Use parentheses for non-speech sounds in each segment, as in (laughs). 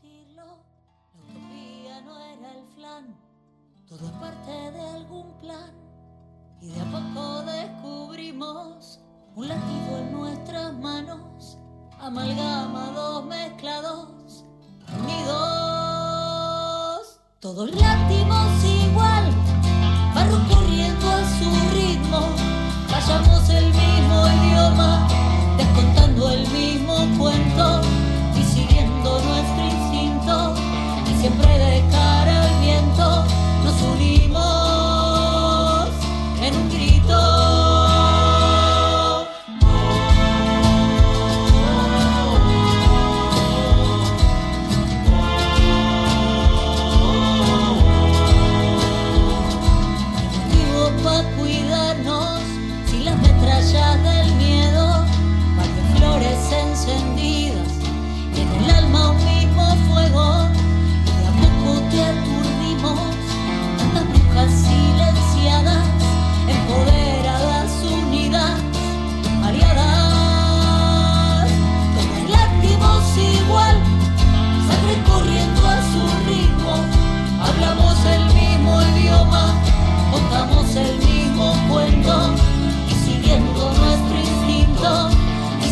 sentirlo. La utopía no era el flan, todo es parte de algún plan. Y de a poco descubrimos un latido en nuestras manos, amalgamados, mezclados, unidos. Todos latimos igual, barro corriendo a su ritmo, vayamos el mismo idioma, descontando el mismo cuento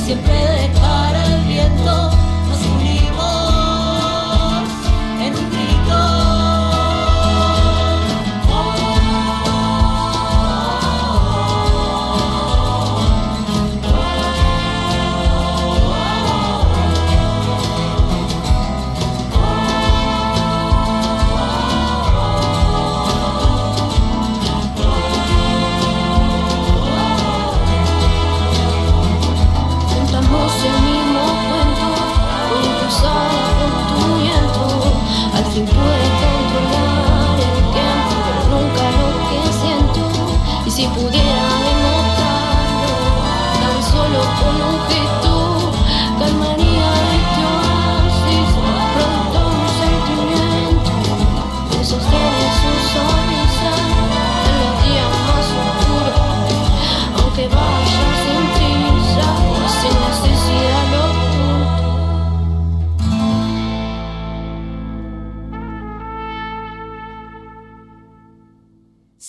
y siempre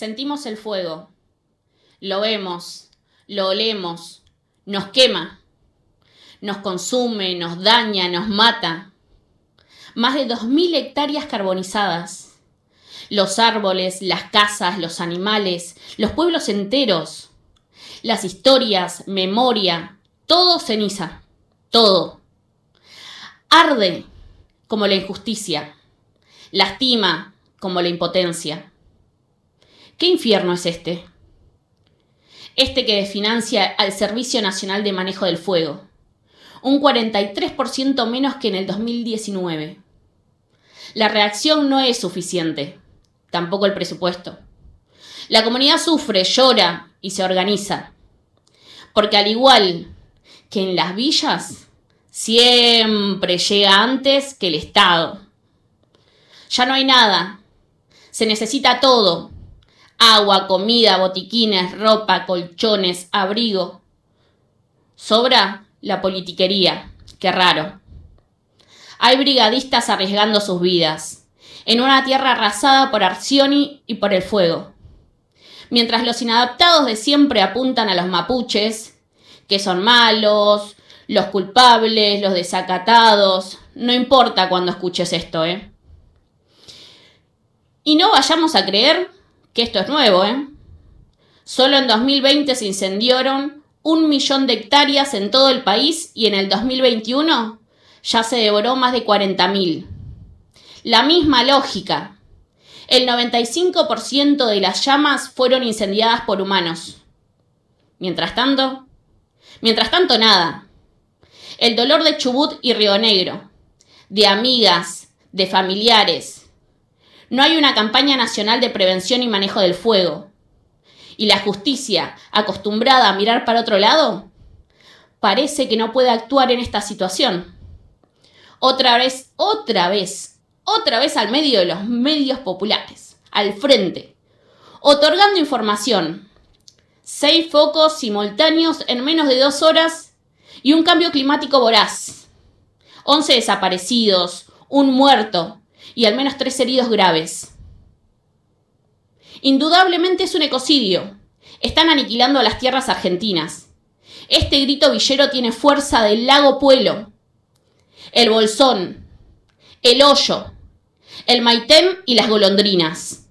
Sentimos el fuego. Lo vemos, lo olemos, nos quema, nos consume, nos daña, nos mata. Más de 2.000 hectáreas carbonizadas. Los árboles, las casas, los animales, los pueblos enteros. Las historias, memoria, todo ceniza. Todo. Arde como la injusticia. Lastima como la impotencia. ¿Qué infierno es este? Este que financia al Servicio Nacional de Manejo del Fuego, un 43% menos que en el 2019. La reacción no es suficiente, tampoco el presupuesto. La comunidad sufre, llora y se organiza, porque al igual que en las villas, siempre llega antes que el Estado. Ya no hay nada, se necesita todo, agua, comida, botiquines, ropa, colchones, abrigo. Sobra la politiquería, qué raro. Hay brigadistas arriesgando sus vidas, en una tierra arrasada por Arcioni y por el fuego. Mientras los inadaptados de siempre apuntan a los mapuches, que son malos, los culpables, los desacatados, no importa cuando escuches esto, ¿eh? Y no vayamos a creer que esto es nuevo, ¿eh? Solo en 2020 se incendiaron un millón de hectáreas en todo el país y en el 2021 ya se devoró más de 40.000. La misma lógica. El 95% de las llamas fueron incendiadas por humanos. Mientras tanto, mientras tanto nada. El dolor de Chubut y Río Negro, de amigas, de familiares. No hay una campaña nacional de prevención y manejo del fuego. Y la justicia, acostumbrada a mirar para otro lado, parece que no puede actuar en esta situación. Otra vez, otra vez, otra vez al medio de los medios populares, al frente, otorgando información. Seis focos simultáneos en menos de dos horas y un cambio climático voraz. Once desaparecidos, un muerto, y al menos tres heridos graves. Indudablemente es un ecocidio. Están aniquilando a las tierras argentinas. Este grito villero tiene fuerza del lago Puelo, el bolsón, el hoyo, el maitén y las golondrinas.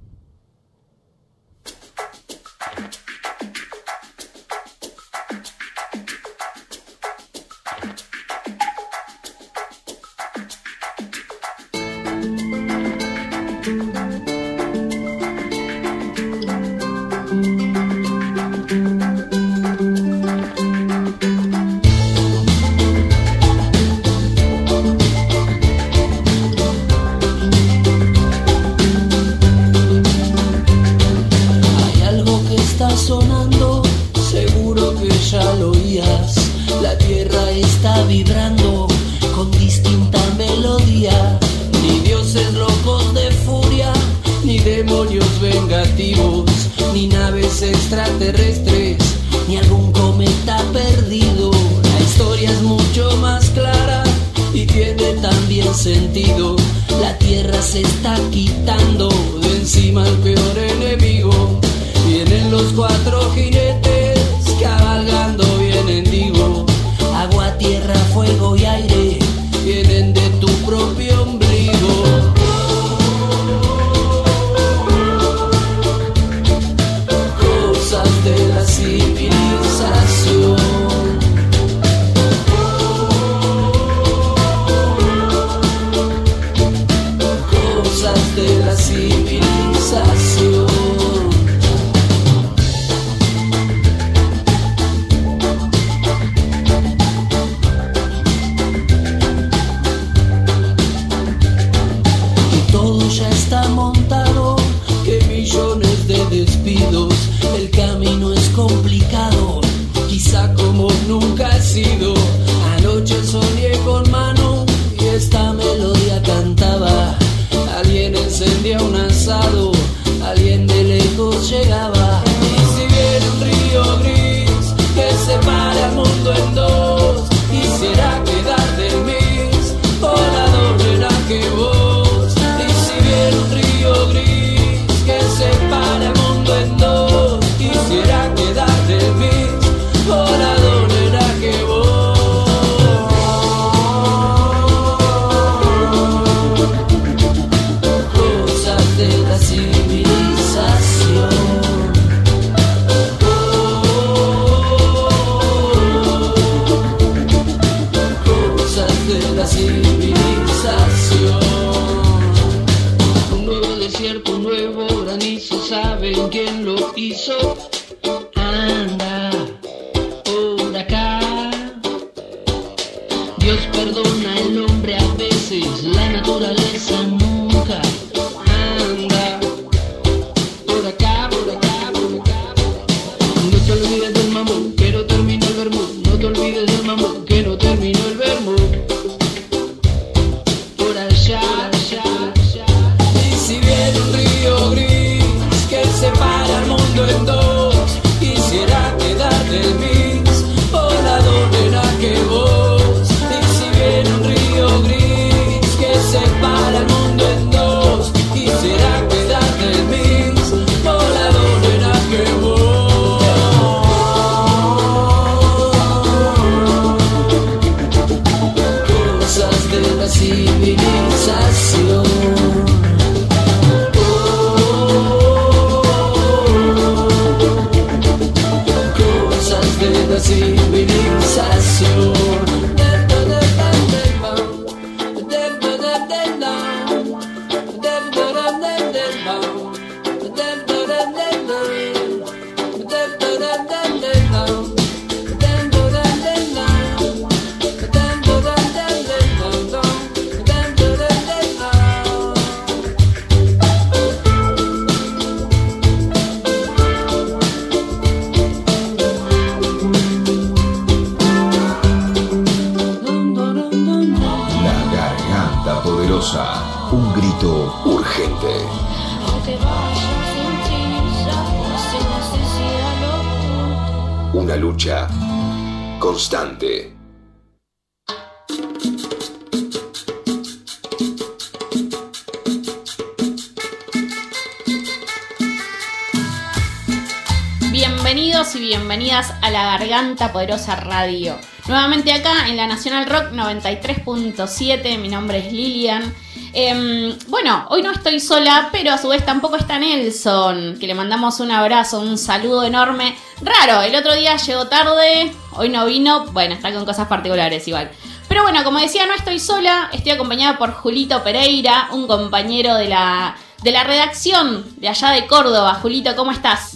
Y bienvenidas a la Garganta Poderosa Radio. Nuevamente acá en la Nacional Rock 93.7, mi nombre es Lilian. Em, bueno, hoy no estoy sola, pero a su vez tampoco está Nelson, que le mandamos un abrazo, un saludo enorme. Raro, el otro día llegó tarde, hoy no vino, bueno, está con cosas particulares igual. Pero bueno, como decía, no estoy sola, estoy acompañada por Julito Pereira, un compañero de la, de la redacción de allá de Córdoba. Julito, ¿cómo estás?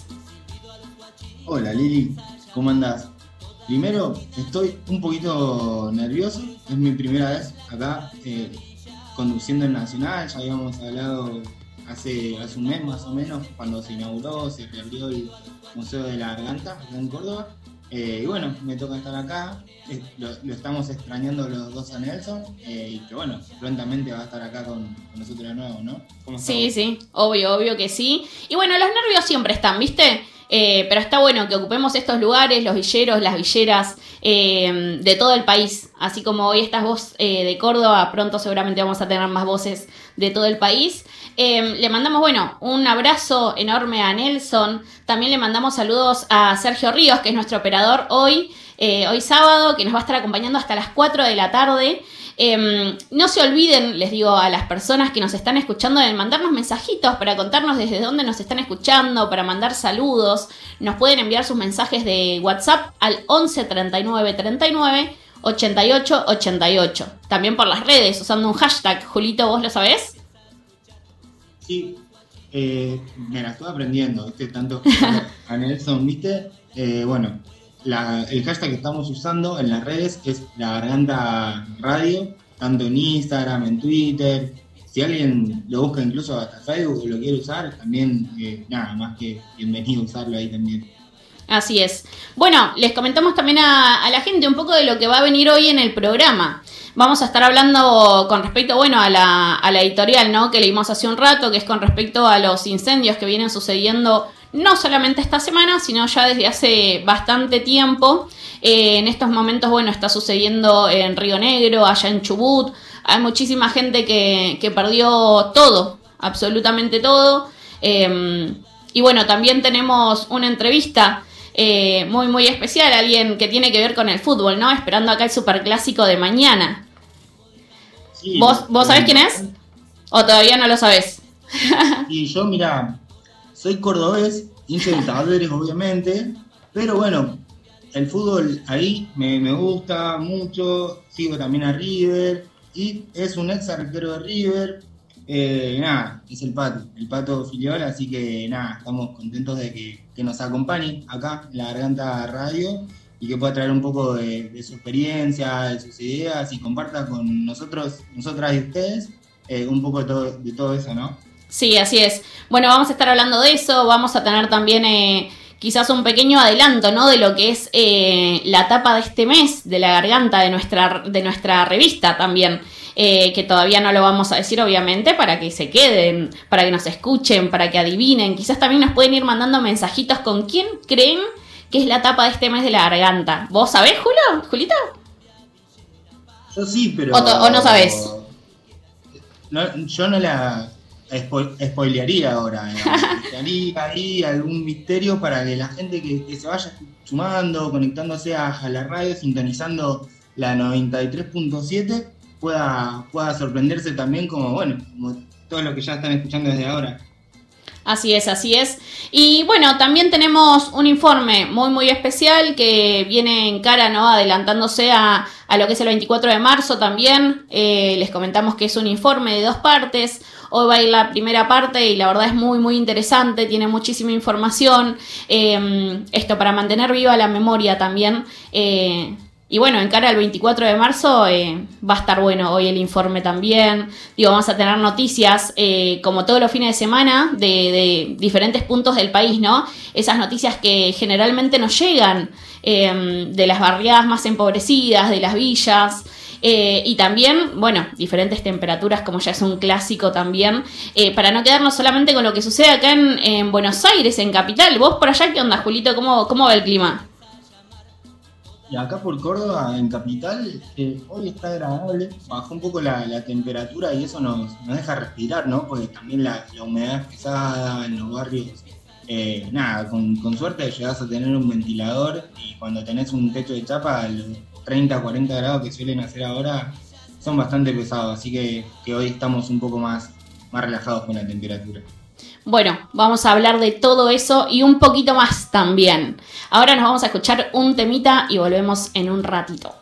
Hola Lili, ¿cómo andás? Primero, estoy un poquito nervioso, es mi primera vez acá eh, conduciendo el Nacional, ya habíamos hablado hace, hace un mes más o menos, cuando se inauguró, se reabrió el Museo de la Garganta acá en Córdoba. Eh, y bueno, me toca estar acá, eh, lo, estamos extrañando los dos a Nelson, y que bueno, prontamente va a estar acá con, nosotros de nuevo, ¿no? sí, sí, obvio, obvio que sí. Y bueno, los nervios siempre están, ¿viste? Eh, pero está bueno que ocupemos estos lugares, los villeros, las villeras eh, de todo el país. Así como hoy estás vos eh, de Córdoba, pronto seguramente vamos a tener más voces de todo el país. le mandamos, bueno, un abrazo enorme a Nelson. También le mandamos saludos a Sergio Ríos, que es nuestro operador hoy, hoy sábado, que nos va a estar acompañando hasta las 4 de la tarde. Em, no se olviden, les digo a las personas que nos están escuchando, de mandarnos mensajitos para contarnos desde dónde nos están escuchando, para mandar saludos. Nos pueden enviar sus mensajes de WhatsApp al 11 39 39 88 88. También por las redes, usando un hashtag. Julito, ¿vos lo sabés? Sí, eh, me la estoy aprendiendo, ¿viste? Tanto (laughs) a Nelson, ¿viste? Eh, bueno, el hashtag que estamos usando en las redes es la garganta radio, tanto en Instagram, en Twitter. Si alguien lo busca incluso hasta Facebook o lo quiere usar, también eh, nada más que bienvenido a usarlo ahí también. Así es. Bueno, les comentamos también a, la gente un poco de lo que va a venir hoy en el programa. Vamos a estar hablando con respecto, bueno, a la, a la editorial, ¿no? Que leímos hace un rato, que es con respecto a los incendios que vienen sucediendo no solamente esta semana, sino ya desde hace bastante tiempo. Eh, en estos momentos, bueno, está sucediendo en Río Negro, allá en Chubut. Hay muchísima gente que, perdió todo, absolutamente todo. Em, y bueno, también tenemos una entrevista eh, muy, muy especial, alguien que tiene que ver con el fútbol, ¿no? Esperando acá el superclásico de mañana. ¿Vos, ¿Vos sabés quién es? ¿O todavía no lo sabés? y yo, mira, soy cordobés, hincha de Talleres obviamente, pero bueno, el fútbol ahí me, gusta mucho, sigo también a River, y es un ex arquero de River, eh, nada, es el pato, el pato filial, así que nada, estamos contentos de que, nos acompañe acá en la Garganta Radio y que pueda traer un poco de, su experiencia, de sus ideas y comparta con nosotros, nosotras y ustedes eh, un poco de todo eso, ¿no? Sí, así es. Bueno, vamos a estar hablando de eso, vamos a tener también eh, quizás un pequeño adelanto, ¿no? De lo que es eh, la tapa de este mes de la garganta de nuestra, de nuestra revista también. Eh, que todavía no lo vamos a decir obviamente para que se queden, para que nos escuchen, para que adivinen. Quizás también nos pueden ir mandando mensajitos con quién creen que es la tapa de este mes de la garganta. ¿Vos sabés, Julio? ¿Julita? Yo sí, pero... ¿O, no sabés? yo no la spoilearía ahora. Daría (laughs) ahí algún misterio para que la gente que, se vaya sumando, conectándose a, la radio, sintonizando la 93.7, pueda, pueda sorprenderse también como, bueno, como todo lo que ya están escuchando desde ahora. Así es, así es. Y bueno, también tenemos un informe muy, muy especial que viene en cara, ¿no? Adelantándose a, lo que es el 24 de marzo también. Eh, les comentamos que es un informe de dos partes. Hoy va a ir la primera parte y la verdad es muy, muy interesante, tiene muchísima información. Em, esto para mantener viva la memoria también. Eh, y bueno, en cara al 24 de marzo eh, va a estar bueno hoy el informe también. Digo, vamos a tener noticias eh, como todos los fines de semana de, diferentes puntos del país, ¿no? Esas noticias que generalmente nos llegan em, de las barriadas más empobrecidas, de las villas. Eh, y también, bueno, diferentes temperaturas, como ya es un clásico también, eh, para no quedarnos solamente con lo que sucede acá en, Buenos Aires, en Capital. ¿Vos por allá qué onda, Julito? ¿Cómo, cómo va el clima? Y acá por Córdoba, en Capital, eh, hoy está agradable, bajó un poco la, temperatura y eso nos, deja respirar, ¿no? Porque también la, humedad pesada en los barrios eh, nada, con, suerte llegas a tener un ventilador y cuando tenés un techo de chapa, 30, 40 grados que suelen hacer ahora son bastante pesados, así que, hoy estamos un poco más, más relajados con la temperatura. Bueno, vamos a hablar de todo eso y un poquito más también. Ahora nos vamos a escuchar un temita y volvemos en un ratito.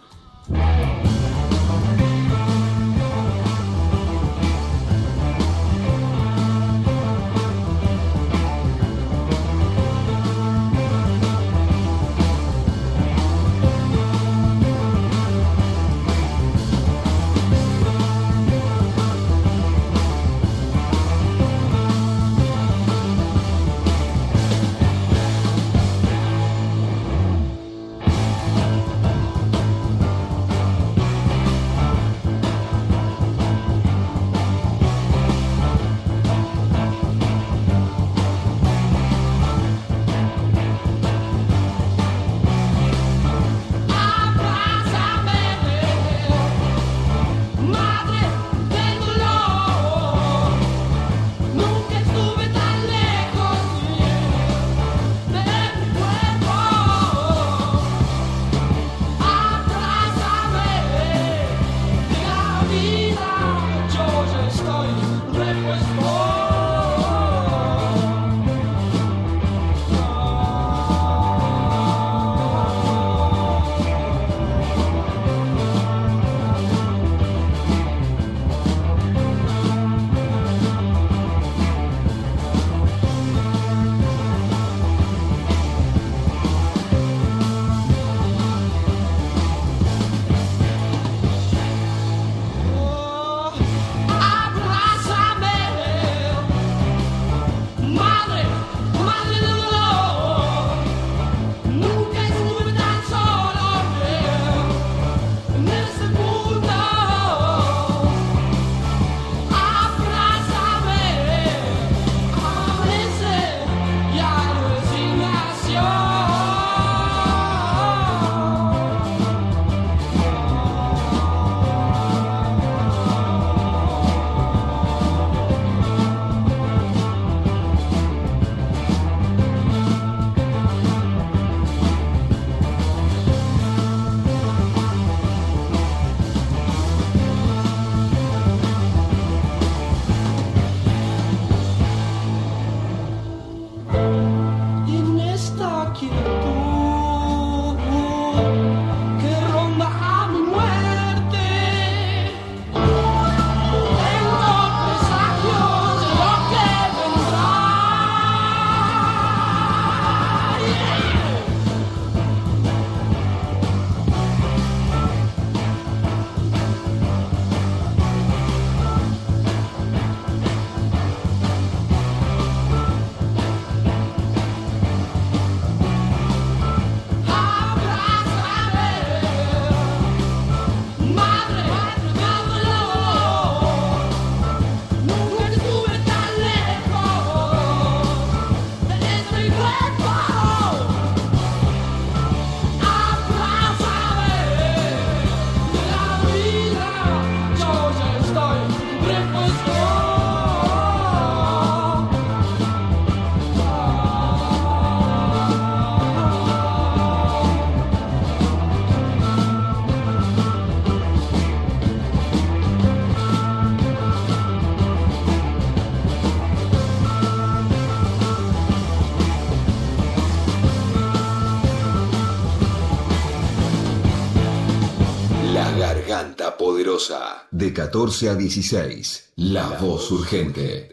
De 14 a 16. La Voz Urgente.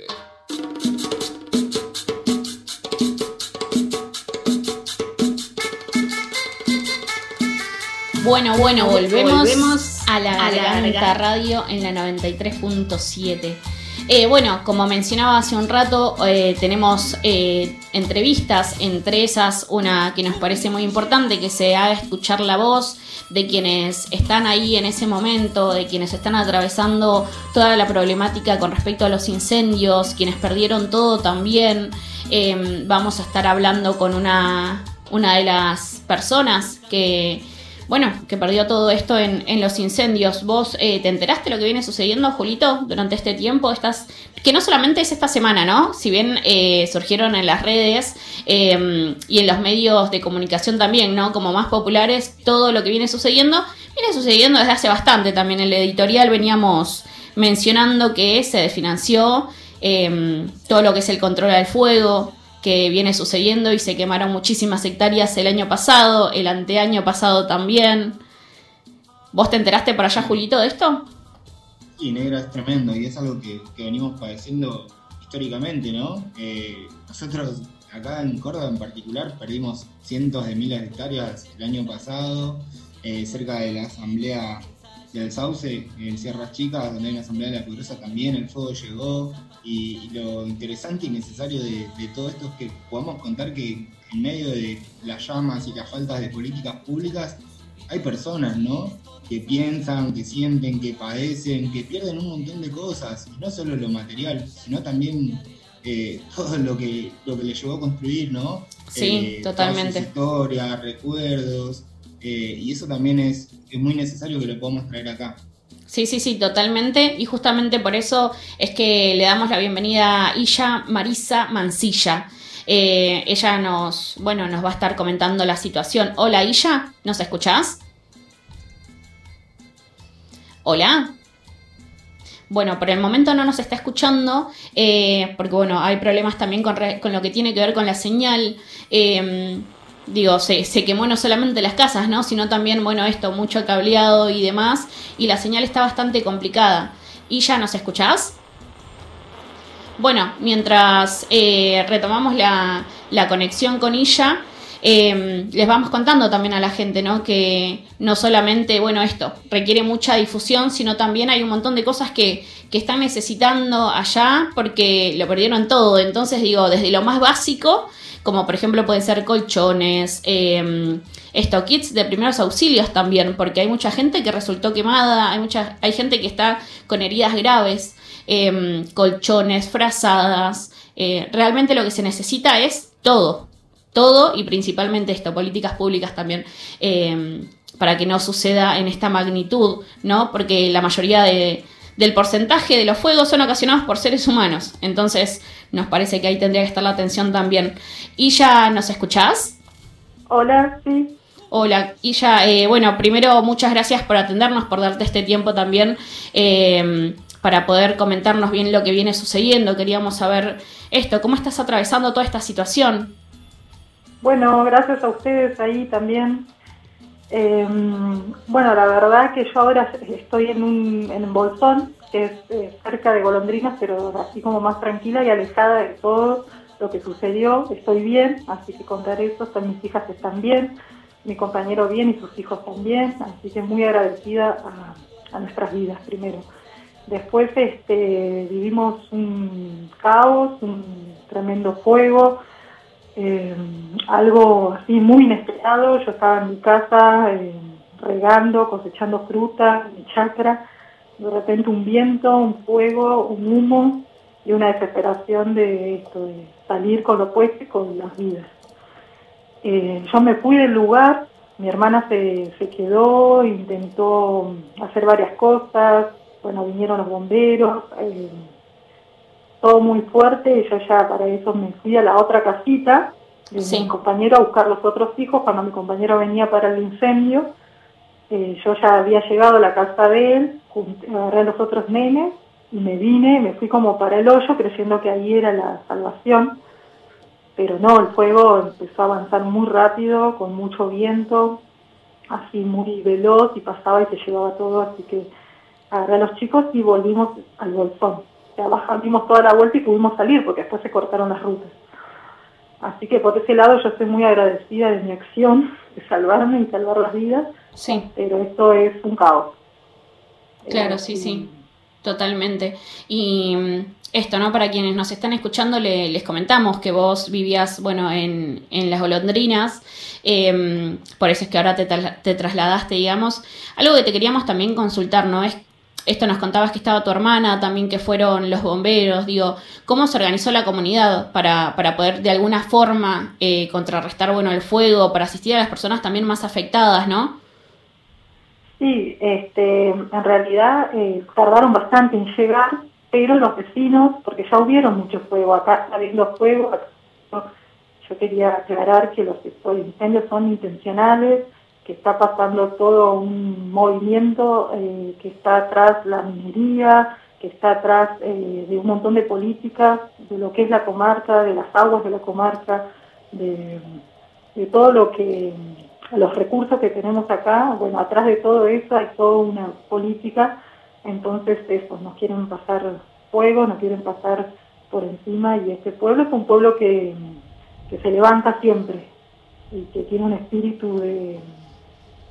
Bueno, bueno, volvemos, Volvemos a la a la Garganta. Radio en la 93.7. Eh, bueno, como mencionaba hace un rato, eh, tenemos eh, entrevistas, entre esas una que nos parece muy importante, que se haga escuchar la voz de quienes están ahí en ese momento, de quienes están atravesando toda la problemática con respecto a los incendios, quienes perdieron todo también. Eh, vamos a estar hablando con una, una de las personas que bueno, que perdió todo esto en, en los incendios. ¿Vos eh, te enteraste de lo que viene sucediendo, Julito, durante este tiempo? Estás, que no solamente es esta semana, ¿no? Si bien eh, surgieron en las redes eh, y en los medios de comunicación también, ¿no? Como más populares, todo lo que viene sucediendo, viene sucediendo desde hace bastante también. En el editorial veníamos mencionando que se desfinanció todo lo que es el control al fuego, que viene sucediendo y se quemaron muchísimas hectáreas el año pasado, el anteaño pasado también. ¿Vos te enteraste por allá, Julito, de esto? Sí, negra, es tremendo y es algo que, venimos padeciendo históricamente, ¿no? Eh, nosotros acá en Córdoba en particular perdimos cientos de miles de hectáreas el año pasado, eh, cerca de la asamblea del Sauce, en Sierras Chicas, donde hay una asamblea de la pobreza también, el fuego llegó. Y, lo interesante y necesario de, todo esto es que podamos contar que en medio de las llamas y las faltas de políticas públicas hay personas, ¿no? Que piensan, que sienten, que padecen, que pierden un montón de cosas. Y no solo lo material, sino también eh, (laughs) todo lo que, lo que les llevó a construir, ¿no? Sí, eh, totalmente. Historias, recuerdos. Eh, y eso también es, es muy necesario que lo podamos traer acá. Sí, sí, sí, totalmente. Y justamente por eso es que le damos la bienvenida a Illa Marisa Mancilla. Eh, ella nos, bueno, nos va a estar comentando la situación. Hola, Illa, ¿nos escuchás? Hola. Bueno, por el momento no nos está escuchando, eh, porque bueno, hay problemas también con, con, lo que tiene que ver con la señal. Eh, digo, se, se, quemó no solamente las casas, ¿no? Sino también, bueno, esto, mucho cableado y demás, y la señal está bastante complicada. ¿Y ya nos escuchás? Bueno, mientras eh, retomamos la, la, conexión con ella, em, les vamos contando también a la gente, ¿no? Que no solamente, bueno, esto requiere mucha difusión, sino también hay un montón de cosas que, que están necesitando allá porque lo perdieron todo. Entonces, digo, desde lo más básico como por ejemplo pueden ser colchones, eh, esto, kits de primeros auxilios también, porque hay mucha gente que resultó quemada, hay, mucha, hay gente que está con heridas graves, em, colchones, frazadas, eh, realmente lo que se necesita es todo, todo y principalmente esto, políticas públicas también. Em, para que no suceda en esta magnitud, ¿no? Porque la mayoría de, del porcentaje de los fuegos son ocasionados por seres humanos. Entonces, nos parece que ahí tendría que estar la atención también. ¿Y ya nos escuchás? Hola, sí. Hola, y ya, eh, bueno, primero muchas gracias por atendernos, por darte este tiempo también eh, para poder comentarnos bien lo que viene sucediendo. Queríamos saber esto, ¿cómo estás atravesando toda esta situación? Bueno, gracias a ustedes ahí también eh, bueno, la verdad que yo ahora estoy en un, en Bolsón, que es eh, cerca de Golondrinas, pero así como más tranquila y alejada de todo lo que sucedió. Estoy bien, así que contar eso. mis hijas están bien, mi compañero bien y sus hijos también, así que muy agradecida a, a nuestras vidas primero. Después este, vivimos un caos, un tremendo fuego eh, algo así muy inesperado. Yo estaba en mi casa eh, regando, cosechando fruta, mi chacra. De repente un viento, un fuego, un humo y una desesperación de esto, de salir con lo puesto y con las vidas. Eh, yo me fui del lugar, mi hermana se, se quedó, intentó hacer varias cosas, bueno, vinieron los bomberos, eh, todo muy fuerte y yo ya para eso me fui a la otra casita de mi compañero a buscar los otros hijos. Cuando mi compañero venía para el incendio, eh, yo ya había llegado a la casa de él, agarré a los otros nenes y me vine, me fui como para el hoyo creyendo que ahí era la salvación. Pero no, el fuego empezó a avanzar muy rápido, con mucho viento, así muy veloz y pasaba y se llevaba todo, así que agarré a los chicos y volvimos al bolsón sea, dimos toda la vuelta y pudimos salir porque después se cortaron las rutas. Así que por ese lado yo estoy muy agradecida de mi acción, de salvarme y salvar las vidas. Sí. Pero esto es un caos. Claro, sí, sí, totalmente. Y mm, esto, ¿no? Para quienes nos están escuchando, les comentamos que vos vivías, bueno, en, en las golondrinas, em, por eso es que ahora te, te, trasladaste, digamos. Algo que te queríamos también consultar, ¿no? Es esto nos contabas que estaba tu hermana, también que fueron los bomberos, digo, ¿cómo se organizó la comunidad para, para poder de alguna forma eh, contrarrestar bueno, el fuego, para asistir a las personas también más afectadas, ¿no? Sí, este, en realidad eh, tardaron bastante en llegar, pero los vecinos, porque ya hubieron mucho fuego, acá habiendo fuego, yo quería aclarar que los incendios son intencionales, que está pasando todo un movimiento eh, que está atrás la minería, que está atrás eh, de un montón de políticas, de lo que es la comarca, de las aguas de la comarca, de, todo lo que, los recursos que tenemos acá, bueno, atrás de todo eso hay toda una política, entonces eso, nos quieren pasar fuego, nos quieren pasar por encima. Y este pueblo es un pueblo que, que se levanta siempre y que tiene un espíritu de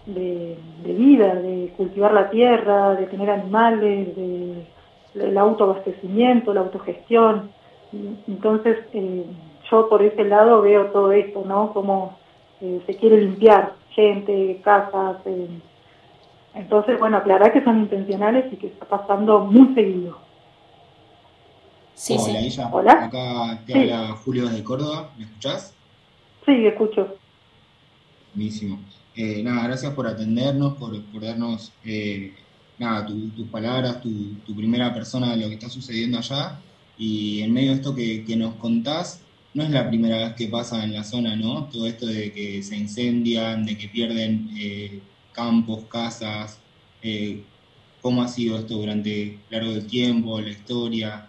de, vida, de cultivar la tierra, de tener animales, de, el autoabastecimiento, la autogestión. Entonces, eh, yo por ese lado veo todo esto, ¿no? Como eh, se quiere limpiar gente, casas. Eh. Entonces, bueno, aclarar que son intencionales y que está pasando muy seguido. Sí, Hola, sí. Hola. Acá te habla Julio de Córdoba. ¿Me escuchás? Sí, escucho. Buenísimo. Eh, nada, gracias por atendernos, por, darnos eh, nada, tus palabras, tu, primera persona de lo que está sucediendo allá. Y en medio de esto que, nos contás, no es la primera vez que pasa en la zona, ¿no? Todo esto de que se incendian, de que pierden eh, campos, casas. ¿Cómo ha sido esto durante largo del tiempo, la historia?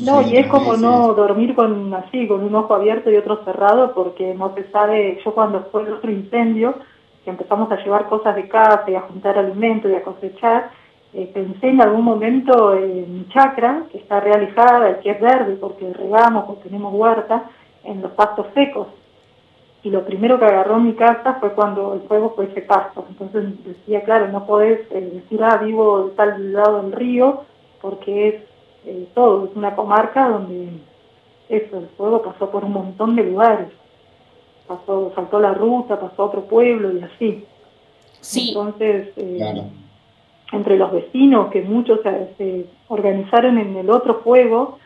No, y es como no dormir con así, con un ojo abierto y otro cerrado, porque no se sabe, yo cuando fue el otro incendio, empezamos a llevar cosas de casa y a juntar alimentos y a cosechar, eh, pensé en algún momento en mi chacra, que está realizada, que es verde porque regamos, porque tenemos huerta, en los pastos secos. Y lo primero que agarró mi casa fue cuando el fuego fue ese pasto. Entonces decía, claro, no podés eh, decir, ah, vivo de tal lado del río, porque es eh, todo, es una comarca donde eso, el fuego pasó por un montón de lugares pasó, saltó la ruta, pasó a otro pueblo y así. Sí. Entonces, eh, entre los vecinos, que muchos se, organizaron en el otro fuego,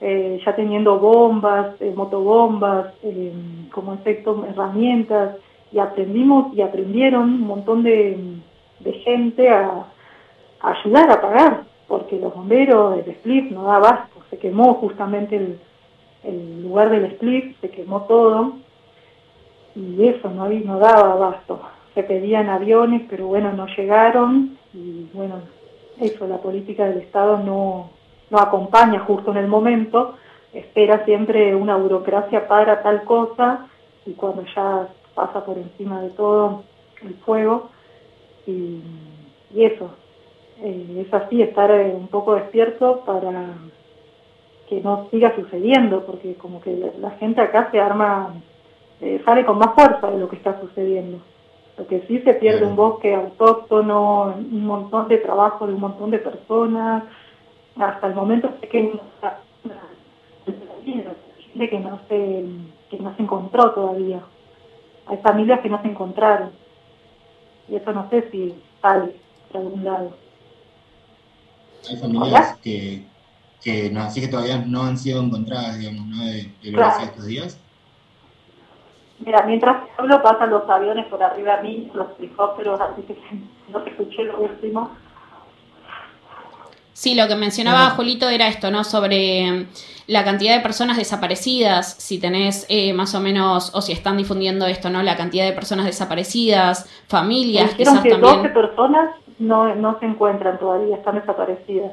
eh, ya teniendo bombas, eh, motobombas, como efecto herramientas, y aprendimos y aprendieron un montón de, gente a, ayudar a pagar, porque los bomberos, el split no da abasto, se quemó justamente el, el lugar del split, se quemó todo, y eso no, no daba abasto. Se pedían aviones, pero bueno, no llegaron y bueno, eso, la política del Estado no, no acompaña justo en el momento, espera siempre una burocracia para tal cosa y cuando ya pasa por encima de todo el fuego y, eso, eh, es así, estar eh, un poco despierto para que no siga sucediendo, porque como que la gente acá se arma eh, sale con más fuerza de lo que está sucediendo. Lo que sí se pierde un bosque autóctono, un montón de trabajo de un montón de personas, hasta el momento sé que no, que no se que no se encontró todavía. Hay familias que no se encontraron. Y eso no sé si sale de algún lado. Hay familias que, que no, así que todavía no han sido encontradas, digamos, ¿no? De, de estos días. Mira, mientras hablo pasan los aviones por arriba a mí, los helicópteros, así que (laughs) no escuché lo último. Sí, lo que mencionaba Julito era esto, ¿no? Sobre mm, la cantidad de personas desaparecidas, si tenés eh, más o menos, o si están difundiendo esto, ¿no? La cantidad de personas desaparecidas, familias, quizás que también. 12 personas no, no se encuentran todavía, están desaparecidas.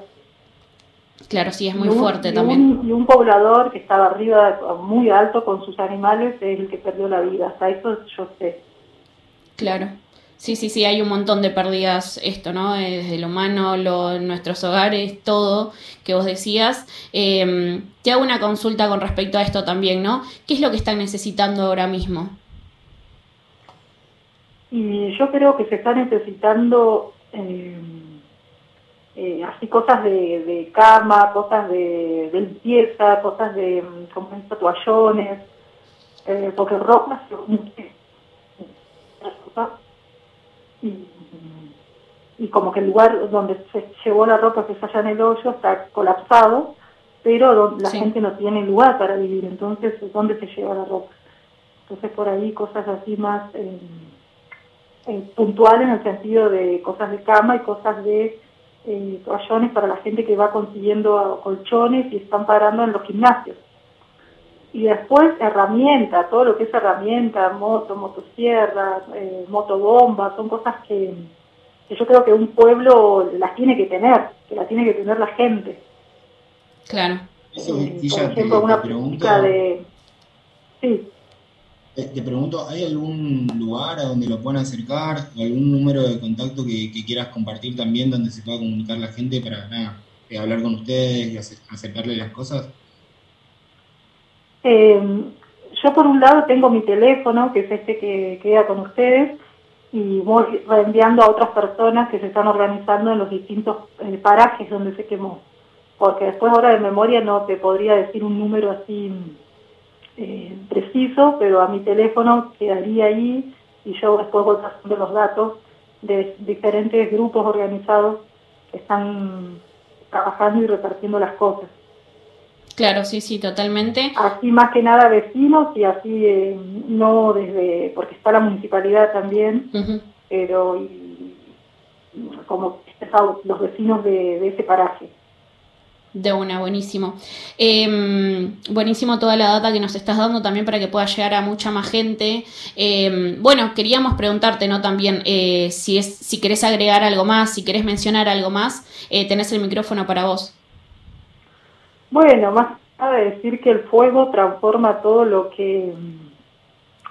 Claro, sí, es muy fuerte también. y un poblador que estaba arriba, muy alto con sus animales, es el que perdió la vida. Hasta eso yo sé. Claro. Sí, sí, sí, hay un montón de pérdidas, esto, ¿no? Eh, desde lo humano, lo, nuestros hogares, todo que vos decías. Em, te hago una consulta con respecto a esto también, ¿no? ¿Qué es lo que están necesitando ahora mismo? Y yo creo que se está necesitando eh, eh, así cosas de, cama, cosas de, limpieza, cosas de, mm, como toallones, eh, porque ropa y, y como que el lugar donde se llevó la ropa que está allá en el hoyo está colapsado, pero la gente no tiene lugar para vivir, entonces ¿dónde se lleva la ropa? Entonces por ahí cosas así más... Eh, eh, puntual en el sentido de cosas de cama y cosas de eh, toallones para la gente que va consiguiendo colchones y están parando en los gimnasios. Y después herramienta, todo lo que es herramienta, moto, motosierra, eh, motobomba, son cosas que, yo creo que un pueblo las tiene que tener, que las tiene que tener la gente. Claro. Eh, por ejemplo, una política de... Sí. Te pregunto, ¿hay algún lugar a donde lo puedan acercar? ¿Algún número de contacto que, quieras compartir también donde se pueda comunicar la gente para eh, hablar con ustedes y acercarle las cosas? Eh, yo por un lado tengo mi teléfono, que es este que queda con ustedes, y voy reenviando a otras personas que se están organizando en los distintos eh, parajes donde se quemó. Porque después ahora de memoria no te podría decir un número así eh, preciso, pero a mi teléfono quedaría ahí y yo después voy pasando los datos de diferentes grupos organizados que están trabajando y repartiendo las cosas. Claro, sí, sí, totalmente. Así más que nada vecinos y así eh, no desde, porque está la municipalidad también, pero y, como los vecinos de, ese paraje. De una, buenísimo. Em, buenísimo toda la data que nos estás dando también para que pueda llegar a mucha más gente. Em, bueno, queríamos preguntarte, ¿no? También eh, si, es, si querés agregar algo más, si querés mencionar algo más, eh, tenés el micrófono para vos. Bueno, más nada de decir que el fuego transforma todo lo que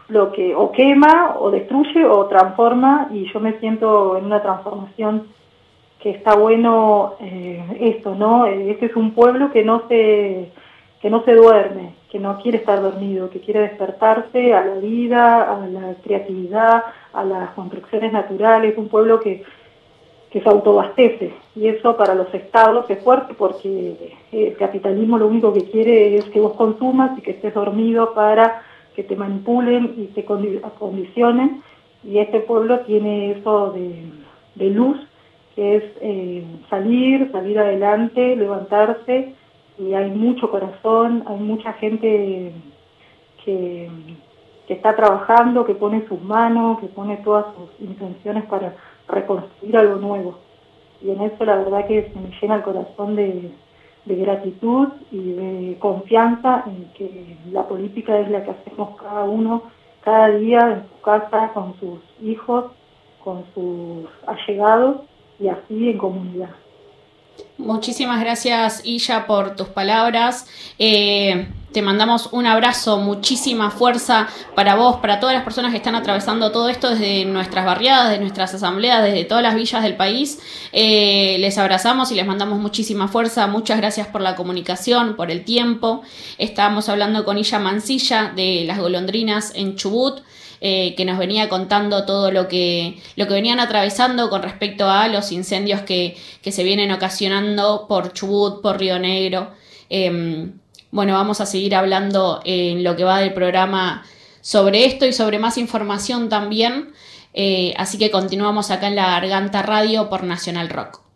lo que o quema o destruye o transforma y yo me siento en una transformación que está bueno eh, esto, ¿no? Este es un pueblo que no se que no se duerme, que no quiere estar dormido, que quiere despertarse a la vida, a la creatividad, a las construcciones naturales, un pueblo que que se autobastece. Y eso para los estados es fuerte porque el capitalismo lo único que quiere es que vos consumas y que estés dormido para que te manipulen y te acondicionen. Y este pueblo tiene eso de, luz, es eh, salir, salir adelante, levantarse. Y hay mucho corazón, hay mucha gente que, que está trabajando, que pone sus manos, que pone todas sus intenciones para reconstruir algo nuevo. Y en eso la verdad que se me llena el corazón de, gratitud y de confianza en que la política es la que hacemos cada uno cada día en su casa, con sus hijos, con sus allegados y así en comunidad. Muchísimas gracias, Illa, por tus palabras. Eh, te mandamos un abrazo, muchísima fuerza para vos, para todas las personas que están atravesando todo esto desde nuestras barriadas, desde nuestras asambleas, desde todas las villas del país. Eh, les abrazamos y les mandamos muchísima fuerza. Muchas gracias por la comunicación, por el tiempo. Estábamos hablando con Illa Mancilla de las golondrinas en Chubut. Eh, que nos venía contando todo lo que, lo que venían atravesando con respecto a los incendios que, que se vienen ocasionando por Chubut, por Río Negro. Em, bueno, vamos a seguir hablando en lo que va del programa sobre esto y sobre más información también. Eh, así que continuamos acá en la Garganta Radio por Nacional Rock.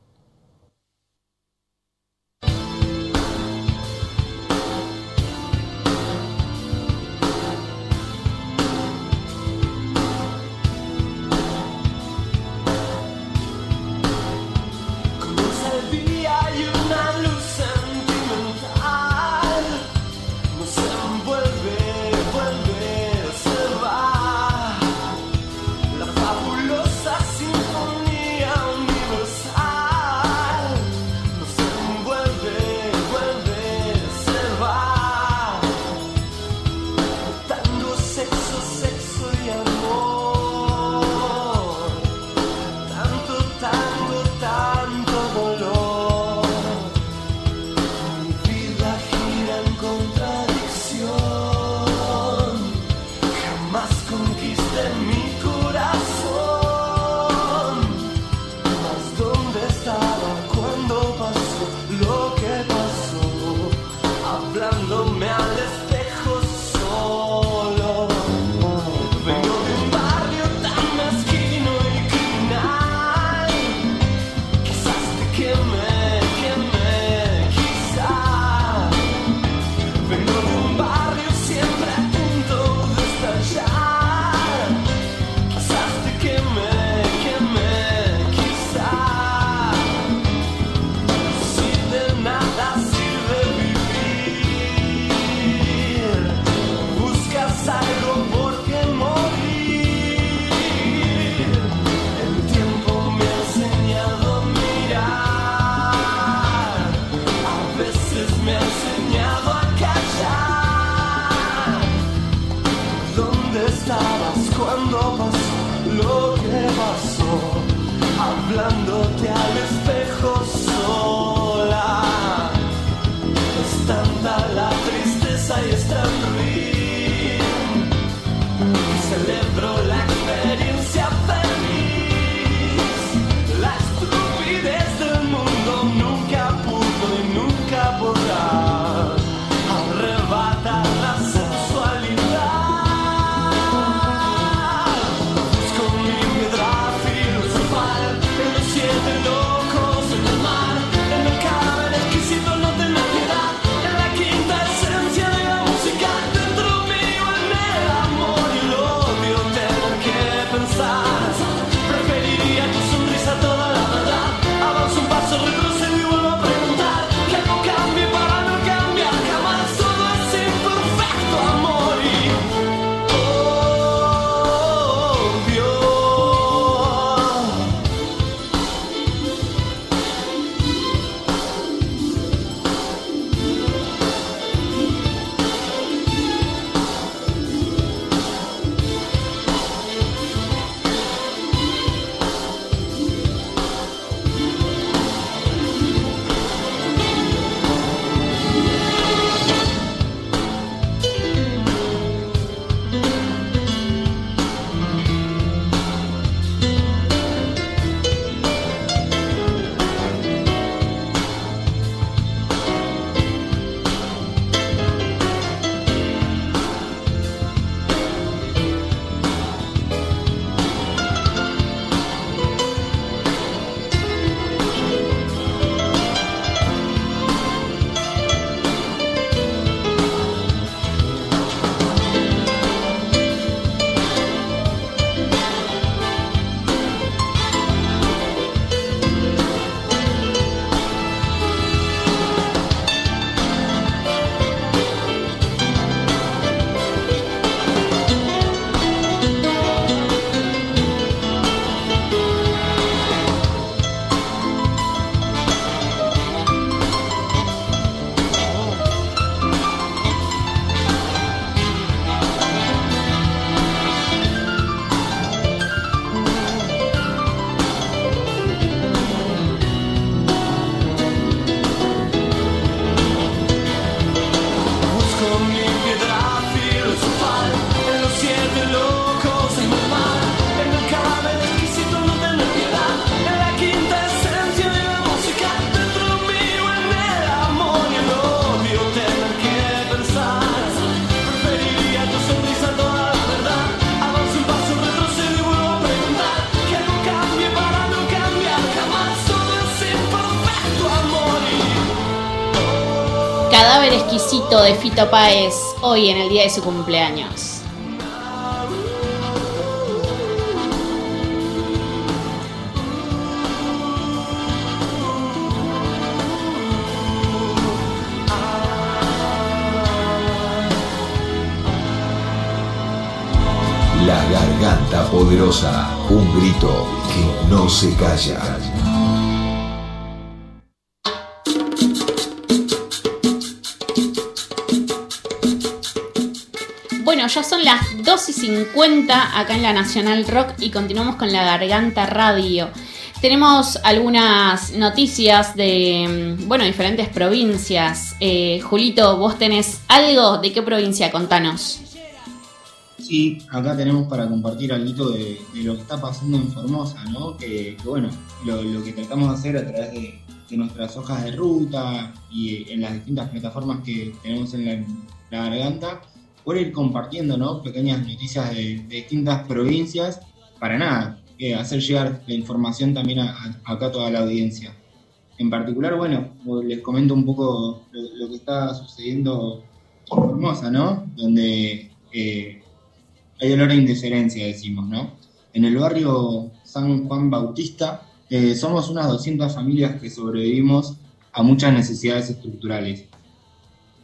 De Fito Páez, hoy en el día de su cumpleaños. La garganta poderosa, un grito que no se calla. Ya son las 2 y 50 acá en la Nacional Rock y continuamos con la Garganta Radio. Tenemos algunas noticias de, mm, bueno, diferentes provincias. Eh, Julito, vos tenés algo de qué provincia? Contanos. Sí, acá tenemos para compartir algo de, lo que está pasando en Formosa, ¿no? Que, bueno, lo, que tratamos de hacer a través de, nuestras hojas de ruta y en las distintas plataformas que tenemos en la garganta, por ir compartiendo, ¿no? Pequeñas noticias de, de distintas provincias, para nada, eh, hacer llegar la información también a, a- acá a toda la audiencia. En particular, bueno, les comento un poco lo, lo que está sucediendo en Formosa, ¿no? Donde eh, hay olor a indiferencia, decimos, ¿no? En el barrio San Juan Bautista eh, somos unas 200 familias que sobrevivimos a muchas necesidades estructurales.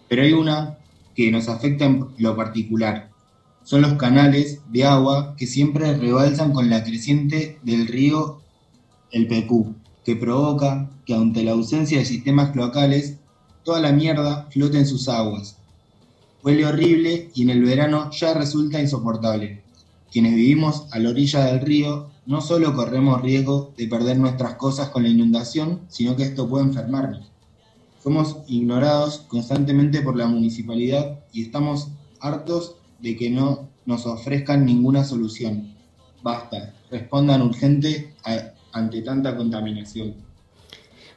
Pero hay una que nos afecta en lo particular. Son los canales de agua que siempre rebalsan con la creciente del río El Pecú, que provoca que ante la ausencia de sistemas cloacales, toda la mierda flote en sus aguas. Huele horrible y en el verano ya resulta insoportable. Quienes vivimos a la orilla del río no solo corremos riesgo de perder nuestras cosas con la inundación, sino que esto puede enfermarnos. Somos ignorados constantemente por la municipalidad y estamos hartos de que no nos ofrezcan ninguna solución. Basta, respondan urgente a- ante tanta contaminación.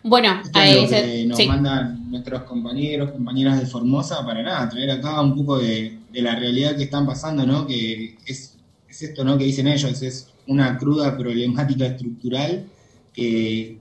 Bueno, Esto ahí es lo se- que nos sí. mandan nuestros compañeros, compañeras de Formosa, para nada, traer acá un poco de, de la realidad que están pasando, ¿no? Que es, es esto, ¿no? Que dicen ellos, es una cruda problemática estructural que,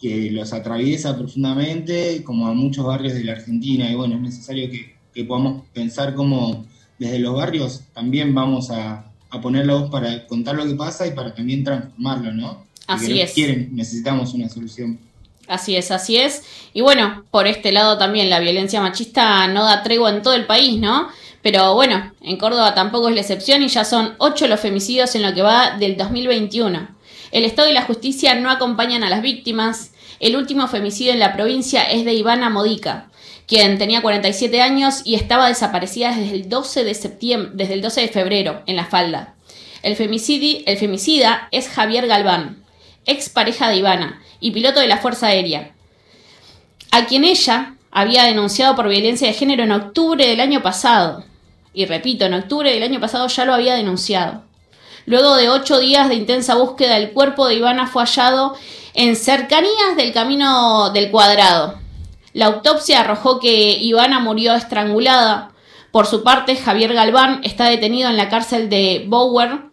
que los atraviesa profundamente, como a muchos barrios de la Argentina, y bueno, es necesario que, que podamos pensar cómo desde los barrios también vamos a, a poner la voz para contar lo que pasa y para también transformarlo, ¿no? Así es. Quieren, necesitamos una solución. Así es, así es. Y bueno, por este lado también la violencia machista no da tregua en todo el país, ¿no? Pero bueno, en Córdoba tampoco es la excepción y ya son ocho los femicidios en lo que va del 2021. El Estado y la justicia no acompañan a las víctimas. El último femicidio en la provincia es de Ivana Modica, quien tenía 47 años y estaba desaparecida desde el 12 de septiembre, desde el 12 de febrero en la falda. El, el femicida es Javier Galván, ex pareja de Ivana y piloto de la Fuerza Aérea, a quien ella había denunciado por violencia de género en octubre del año pasado. Y repito, en octubre del año pasado ya lo había denunciado. Luego de ocho días de intensa búsqueda, el cuerpo de Ivana fue hallado en cercanías del camino del cuadrado. La autopsia arrojó que Ivana murió estrangulada. Por su parte, Javier Galván está detenido en la cárcel de Bower.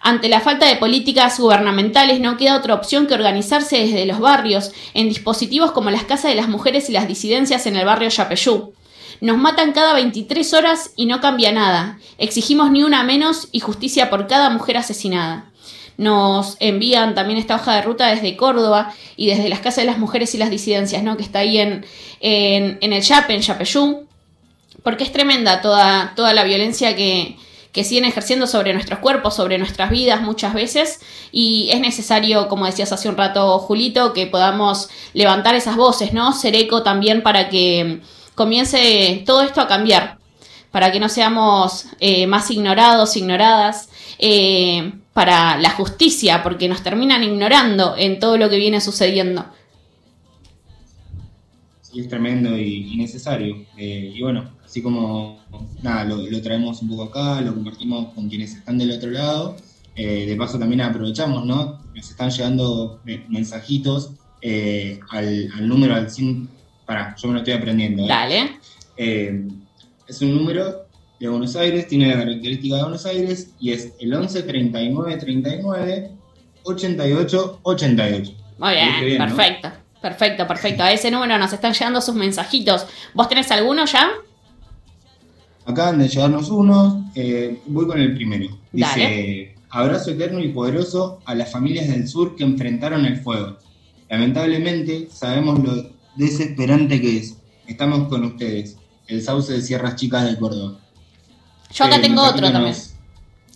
Ante la falta de políticas gubernamentales no queda otra opción que organizarse desde los barrios, en dispositivos como las casas de las mujeres y las disidencias en el barrio Yapeyú. Nos matan cada 23 horas y no cambia nada. Exigimos ni una menos y justicia por cada mujer asesinada. Nos envían también esta hoja de ruta desde Córdoba y desde las casas de las mujeres y las disidencias, ¿no? Que está ahí en, en, el Yape, en Yapeyú. Porque es tremenda toda, toda la violencia que, que siguen ejerciendo sobre nuestros cuerpos, sobre nuestras vidas muchas veces. Y es necesario, como decías hace un rato, Julito, que podamos levantar esas voces, ¿no? Ser eco también para que comience todo esto a cambiar. Para que no seamos eh, más ignorados, ignoradas. Eh, para la justicia, porque nos terminan ignorando en todo lo que viene sucediendo. Sí, es tremendo y, necesario. Eh, y bueno, así como nada, lo, traemos un poco acá, lo compartimos con quienes están del otro lado. De paso también aprovechamos, ¿no? Nos están llegando mensajitos al, al número al 100. Pará, yo me lo estoy aprendiendo. ¿eh? Dale. Eh, es un número de Buenos Aires, tiene la característica de Buenos Aires y es el 11 39 39 88 88. Muy bien, bien, ¿no? perfecto. Perfecto, perfecto. A ese número nos están llegando sus mensajitos. ¿Vos tenés alguno ya? Acaban de llegarnos unos. eh, voy con el primero. Dice: Dale. Abrazo eterno y poderoso a las familias del sur que enfrentaron el fuego. Lamentablemente, sabemos lo desesperante que es. Estamos con ustedes. El sauce de Sierras Chicas de Córdoba. Yo acá Eh, tengo otro también.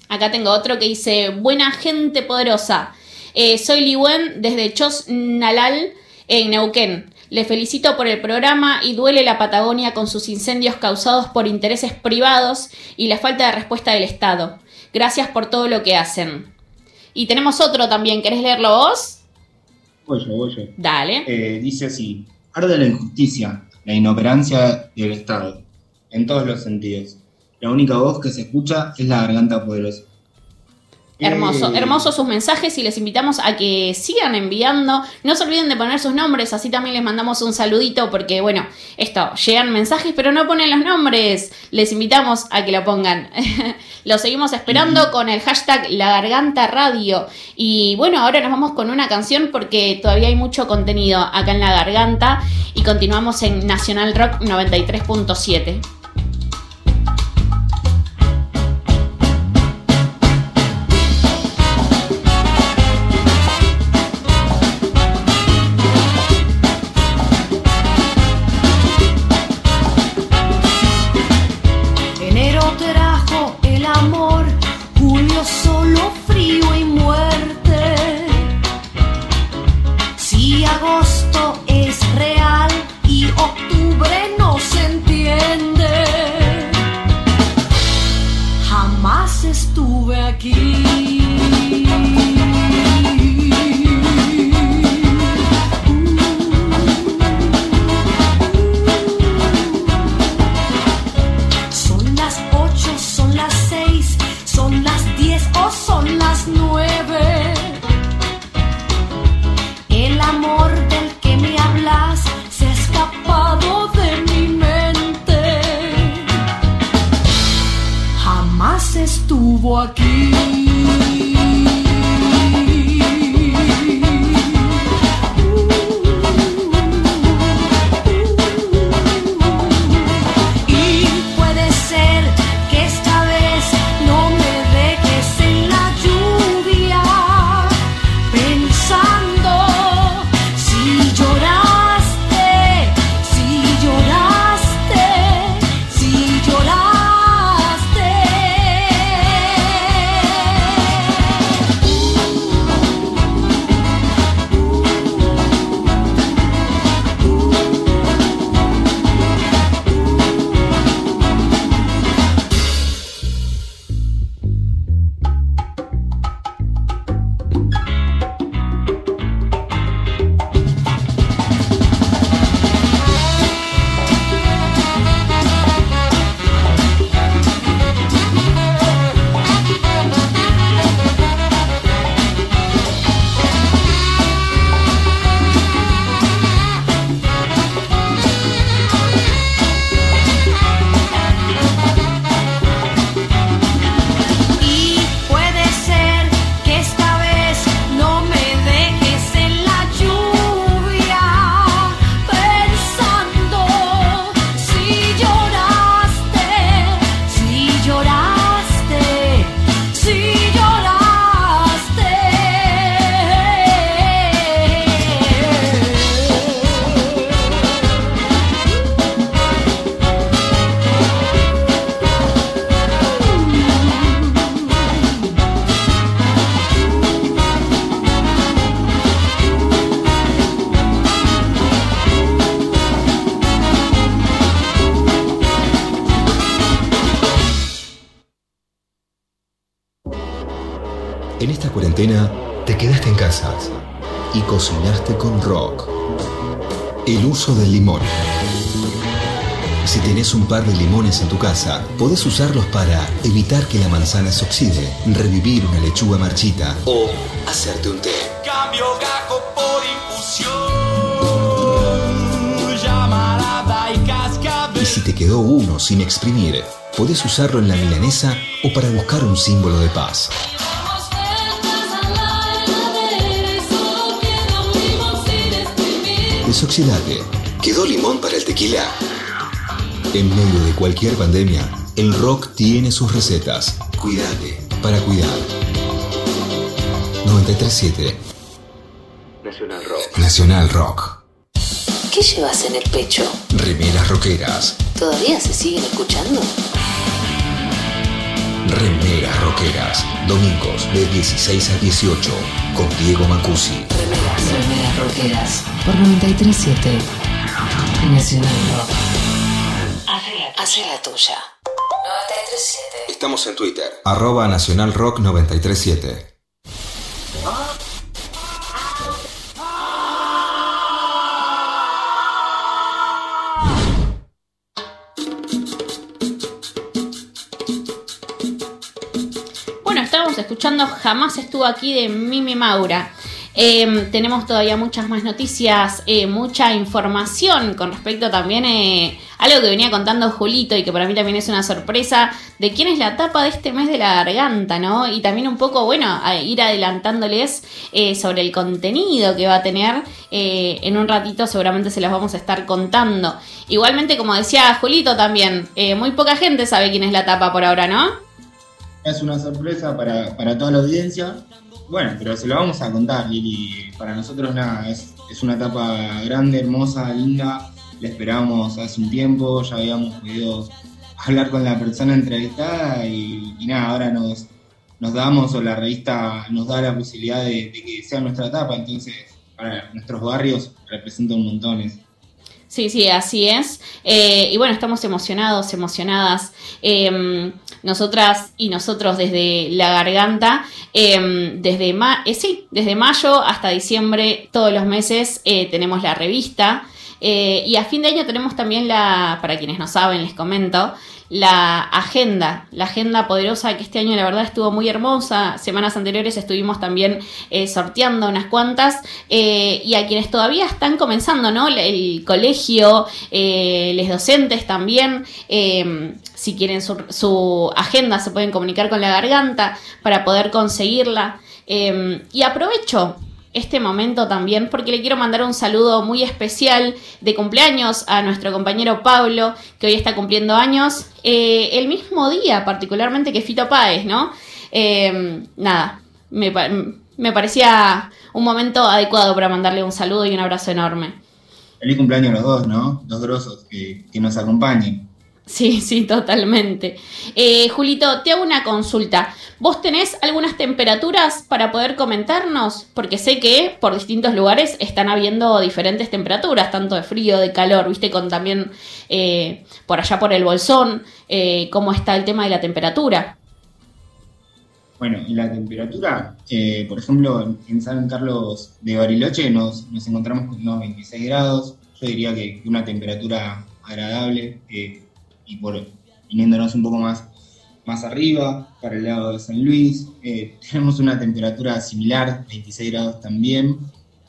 Acá tengo otro que dice, buena gente poderosa. Eh, soy Liwen desde Chos Nalal en Neuquén. Le felicito por el programa y duele la Patagonia con sus incendios causados por intereses privados y la falta de respuesta del Estado. Gracias por todo lo que hacen. Y tenemos otro también, ¿querés leerlo vos? Voy yo, voy yo. Dale. Eh, dice así: Arde la injusticia, la inoperancia del Estado, en todos los sentidos. La única voz que se escucha es la garganta poderosa. Hermoso, Eh, hermoso sus mensajes y les invitamos a que sigan enviando. No se olviden de poner sus nombres, así también les mandamos un saludito porque, bueno, esto, llegan mensajes pero no ponen los nombres. Les invitamos a que lo pongan. (laughs) lo seguimos esperando con el hashtag La Garganta Radio. Y bueno, ahora nos vamos con una canción porque todavía hay mucho contenido acá en La Garganta y continuamos en Nacional Rock 93.7. uso del limón. Si tenés un par de limones en tu casa, podés usarlos para evitar que la manzana se oxide, revivir una lechuga marchita o hacerte un té. Cambio gajo por infusión. Llamarada y cascabel. Y si te quedó uno sin exprimir, podés usarlo en la milanesa o para buscar un símbolo de paz. Desoxidate. ¿Quedó limón para el tequila? En medio de cualquier pandemia, el rock tiene sus recetas. Cuídate para cuidar. 937 Nacional Rock. Nacional Rock. ¿Qué llevas en el pecho? Remeras rockeras. ¿Todavía se siguen escuchando? Remeras rockeras. Domingos de 16 a 18 con Diego Mancusi. Remeras, remeras rockeras. Por 937 Nacional Rock. Hace la tuya. 937. Estamos en Twitter. Arroba Nacional Rock 937. Bueno, estábamos escuchando Jamás estuvo aquí de Mimi Maura. Eh, tenemos todavía muchas más noticias, eh, mucha información con respecto también eh, a algo que venía contando Julito y que para mí también es una sorpresa de quién es la tapa de este mes de la garganta, ¿no? Y también un poco, bueno, a ir adelantándoles eh, sobre el contenido que va a tener. eh, en un ratito seguramente se las vamos a estar contando. Igualmente, como decía Julito también, muy poca gente sabe quién es la tapa por ahora, ¿no? Es una sorpresa para, para toda la audiencia. Bueno, pero se lo vamos a contar, Lili. Para nosotros nada, es, una etapa grande, hermosa, linda. La esperábamos hace un tiempo, ya habíamos podido hablar con la persona entrevistada y, nada, ahora nos, nos damos o la revista nos da la posibilidad de, que sea nuestra etapa. Entonces, para nuestros barrios representa un montón. Sí, sí, así es. Eh, y bueno, estamos emocionados, emocionadas. Eh, nosotras y nosotros desde la garganta, eh, desde, eh, sí, desde mayo hasta diciembre, todos los meses eh, tenemos la revista. Eh, y a fin de año tenemos también la, para quienes no saben, les comento, la agenda, la agenda poderosa que este año la verdad estuvo muy hermosa. Semanas anteriores estuvimos también eh, sorteando unas cuantas eh, y a quienes todavía están comenzando, ¿no? El colegio, eh, los docentes también, eh, si quieren su, agenda se pueden comunicar con la garganta para poder conseguirla. Eh, y aprovecho este momento también porque le quiero mandar un saludo muy especial de cumpleaños a nuestro compañero Pablo, que hoy está cumpliendo años, eh, el mismo día particularmente que Fito Páez, ¿no? Eh, nada, me, me parecía un momento adecuado para mandarle un saludo y un abrazo enorme. Feliz cumpleaños a los dos, ¿no? Dos grosos que, que nos acompañen. Sí, (laughs) sí, totalmente. Eh, Julito, te hago una consulta. ¿Vos tenés algunas temperaturas para poder comentarnos? Porque sé que por distintos lugares están habiendo diferentes temperaturas, tanto de frío, de calor, viste, con también eh, por allá por el bolsón, eh, cómo está el tema de la temperatura. Bueno, la temperatura, eh, por ejemplo, en- San Carlos de Bariloche nos, nos encontramos con unos 26 grados. Yo diría que una temperatura agradable eh, y por viniéndonos un poco más, más arriba, para el lado de San Luis, eh, tenemos una temperatura similar, 26 grados también.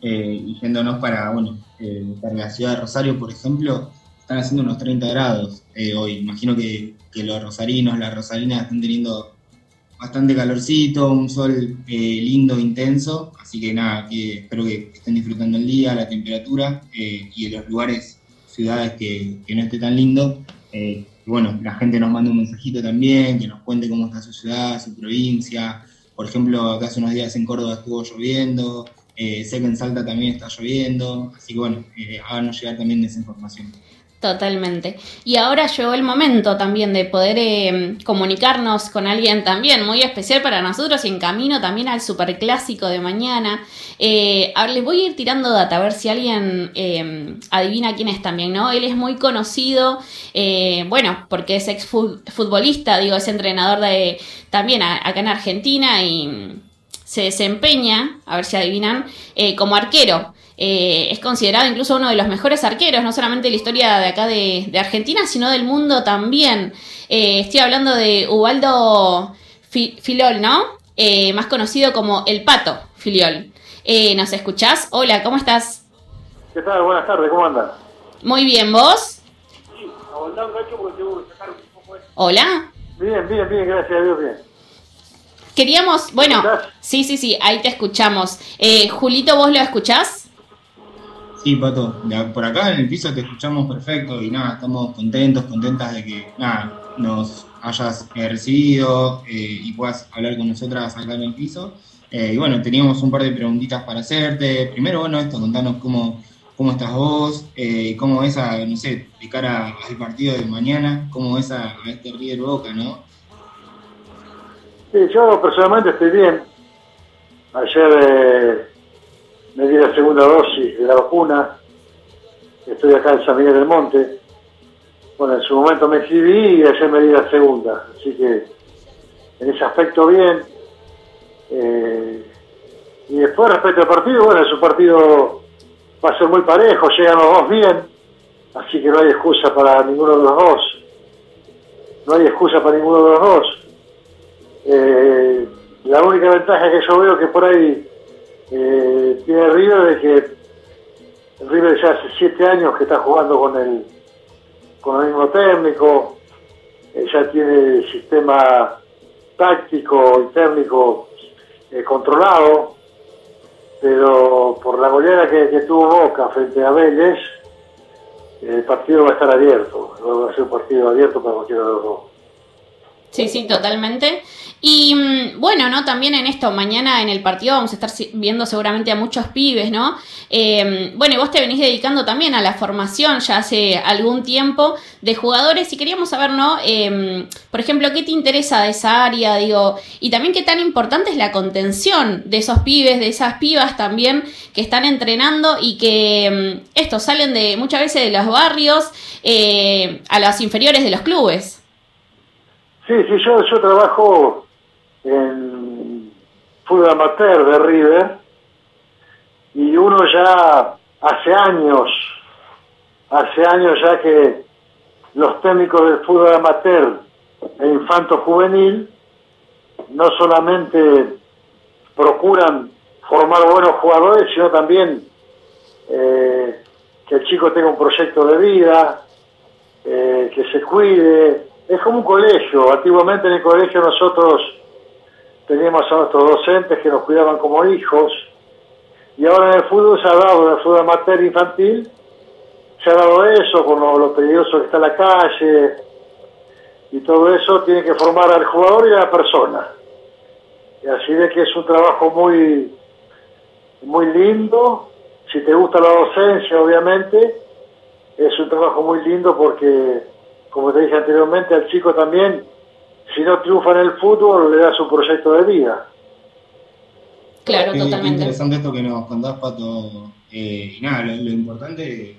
eh, y yéndonos para, bueno, eh, para la ciudad de Rosario, por ejemplo, están haciendo unos 30 grados hoy. Imagino que, que los rosarinos, las rosarinas están teniendo bastante calorcito, un sol lindo, intenso, así que nada, que espero que estén disfrutando el día, la temperatura y en los lugares, ciudades que, que no esté tan lindo. Y bueno, la gente nos manda un mensajito también, que nos cuente cómo está su ciudad, su provincia. Por ejemplo, acá hace unos días en Córdoba estuvo lloviendo, eh, sé que en Salta también está lloviendo, así que bueno, eh, háganos llegar también esa información. Totalmente. Y ahora llegó el momento también de poder eh, comunicarnos con alguien también muy especial para nosotros y en camino también al superclásico de mañana. Eh, les voy a ir tirando data a ver si alguien eh, adivina quién es también, ¿no? Él es muy conocido, eh, bueno, porque es ex futbolista, digo, es entrenador de también a- acá en Argentina y se desempeña, a ver si adivinan, como arquero. Eh, es considerado incluso uno de los mejores arqueros, no solamente de la historia de acá de, de Argentina, sino del mundo también. Eh, estoy hablando de Ubaldo Fi- Filol, ¿no? Eh, más conocido como El Pato Filiol. Eh, ¿Nos escuchás? Hola, ¿cómo estás? ¿Qué tal? Buenas tardes, ¿cómo andan? Muy bien, ¿vos? Aguantá un cacho porque tengo que sacar un poco de... Hola. Bien, bien, bien, gracias a Dios, bien. Queríamos, bueno, sí, sí, sí, ahí te escuchamos. Eh, Julito, ¿vos lo escuchás? Sí, Pato, por acá en el piso te escuchamos perfecto y nada, estamos contentos, contentas de que nada, nos hayas eh, recibido eh, y puedas hablar con nosotras acá en el piso. Eh, y bueno, teníamos un par de preguntitas para hacerte. Primero, bueno, esto, contanos cómo, cómo estás vos, eh, cómo ves a, no sé, de cara al partido de mañana, cómo ves a, a este River Boca, ¿no? Sí, yo personalmente estoy bien. Ayer me la segunda dosis de la vacuna. Estoy acá en San Miguel del Monte. Bueno, en su momento me exhibí y ayer me di la segunda. Así que en ese aspecto bien. Eh, y después respecto al partido, bueno, es un partido va a ser muy parejo, llegan los dos bien. Así que no hay excusa para ninguno de los dos. No hay excusa para ninguno de los dos. Eh, la única ventaja que yo veo que por ahí eh, tiene River es que River ya hace siete años que está jugando con el con el mismo técnico, eh, ya tiene sistema táctico y técnico eh, controlado, pero por la goleada que, que tuvo Boca frente a Vélez, el partido va a estar abierto, va a ser un partido abierto para cualquiera de los dos. Sí, sí, totalmente. Y mm, bueno, ¿no? También en esto, mañana en el partido vamos a estar viendo seguramente a muchos pibes, ¿no? Eh, bueno, y vos te venís dedicando también a la formación ya hace algún tiempo de jugadores y queríamos saber, ¿no? Eh, por ejemplo, ¿qué te interesa de esa área? Digo, y también qué tan importante es la contención de esos pibes, de esas pibas también que están entrenando y que mm, estos salen de muchas veces de los barrios eh, a las inferiores de los clubes. Sí, sí, yo, yo trabajo en fútbol amateur de River y uno ya hace años, hace años ya que los técnicos del fútbol amateur e infanto juvenil no solamente procuran formar buenos jugadores, sino también eh, que el chico tenga un proyecto de vida, eh, que se cuide. Es como un colegio. Antiguamente en el colegio nosotros teníamos a nuestros docentes que nos cuidaban como hijos. Y ahora en el fútbol se ha dado, en el fútbol amateur infantil, se ha dado eso, con lo, peligroso que está la calle. Y todo eso tiene que formar al jugador y a la persona. Y así de que es un trabajo muy, muy lindo. Si te gusta la docencia, obviamente, es un trabajo muy lindo porque, como te dije anteriormente, al chico también, si no triunfa en el fútbol, le das un proyecto de vida. Claro, Qué- qué totalmente. interesante esto que nos contás, Pato. Eh, y nada, lo, lo importante es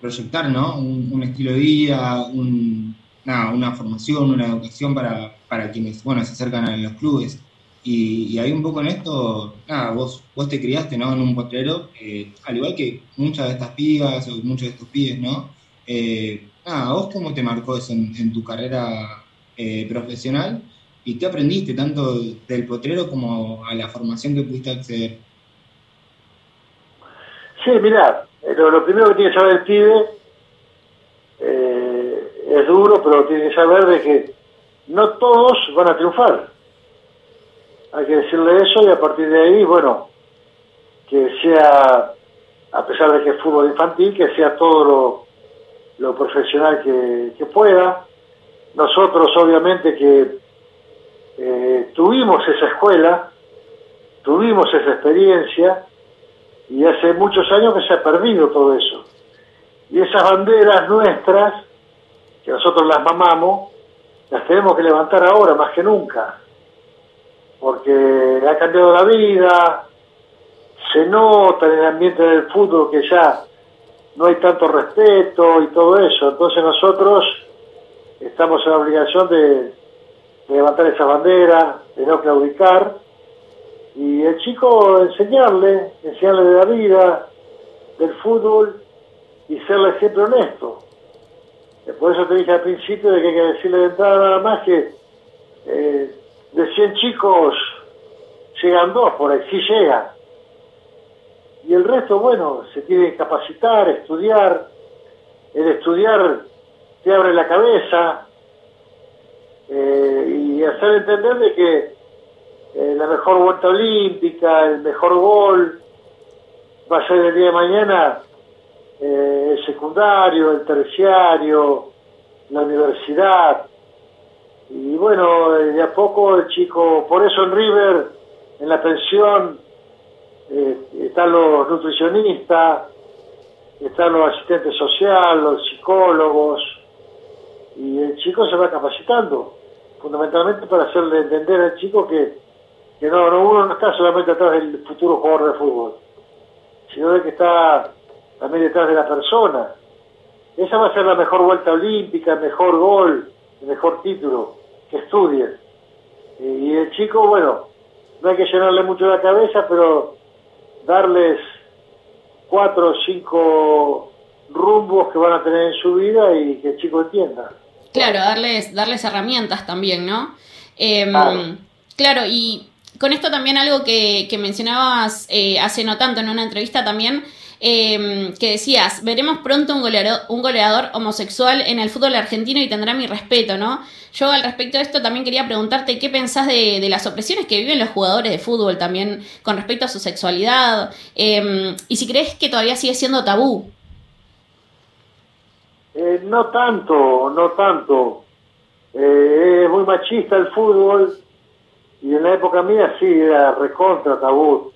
proyectar, ¿no? Un, un estilo de vida, un, nada, una formación, una educación para, para quienes, bueno, se acercan a los clubes. Y, y ahí un poco en esto, nada, vos, vos te criaste, ¿no? En un potrero, eh, al igual que muchas de estas pibas o muchos de estos pibes, ¿no? Eh, nada, ¿vos cómo te marcó eso en, tu carrera eh, profesional? ¿Y qué aprendiste tanto del potrero como a la formación que pudiste acceder? Sí, mira, lo, lo primero que tiene que saber el pibe eh, es duro, pero tiene que saber de que no todos van a triunfar. Hay que decirle eso y a partir de ahí, bueno, que sea, a pesar de que es fútbol infantil, que sea todo lo, lo profesional que, pueda. Nosotros, obviamente, que eh, tuvimos esa escuela, tuvimos esa experiencia, y hace muchos años que se ha perdido todo eso. Y esas banderas nuestras, que nosotros las mamamos, las tenemos que levantar ahora más que nunca, porque ha cambiado la vida, se nota en el ambiente del fútbol que ya no hay tanto respeto y todo eso, entonces nosotros estamos en la obligación de, levantar esa bandera, de no claudicar, y el chico enseñarle, enseñarle de la vida, del fútbol y serle siempre honesto. Eh, Por eso te dije al principio de que hay que decirle de entrada nada más que eh, de 100 chicos llegan dos, por ahí sí llegan. Y el resto, bueno, se tiene que capacitar, estudiar. El estudiar te abre la cabeza eh, y hacer entender de que eh, la mejor vuelta olímpica, el mejor gol, va a ser el día de mañana eh, el secundario, el terciario, la universidad. Y bueno, de a poco el chico, por eso en River, en la pensión, eh, están los nutricionistas, están los asistentes sociales, los psicólogos, y el chico se va capacitando, fundamentalmente para hacerle entender al chico que, que no, no, uno no está solamente atrás del futuro jugador de fútbol, sino de que está también detrás de la persona. Esa va a ser la mejor vuelta olímpica, el mejor gol, el mejor título, que estudien. Y el chico, bueno, no hay que llenarle mucho la cabeza, pero darles cuatro o cinco rumbos que van a tener en su vida y que el chico entienda. Claro, darles, darles herramientas también, ¿no? Em, Claro. claro, y con esto también algo que, que mencionabas eh, hace no tanto en una entrevista también, em, que decías, veremos pronto un goleador, un goleador homosexual en el fútbol argentino y tendrá mi respeto, ¿no? Yo al respecto de esto también quería preguntarte qué pensás de, de las opresiones que viven los jugadores de fútbol también con respecto a su sexualidad, em, y si crees que todavía sigue siendo tabú. Eh, no tanto, no tanto. Eh, es muy machista el fútbol y en la época mía sí era recontra tabú.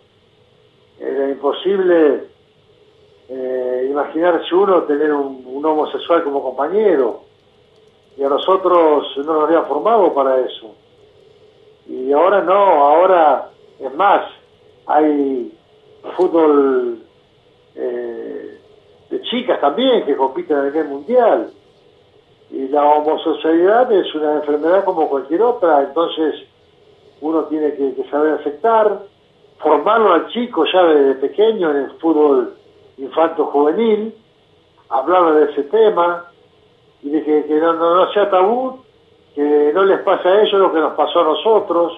Era imposible eh, imaginarse uno tener un, un homosexual como compañero y a nosotros no nos habían formado para eso. Y ahora no, ahora es más, hay fútbol eh, de chicas también que compiten a nivel mundial. Y la homosexualidad es una enfermedad como cualquier otra, entonces uno tiene que saber aceptar, formarlo al chico ya desde pequeño en el fútbol infanto-juvenil, hablarle de ese tema y de que, que no, no, no sea tabú, que no les pase a ellos lo que nos pasó a nosotros,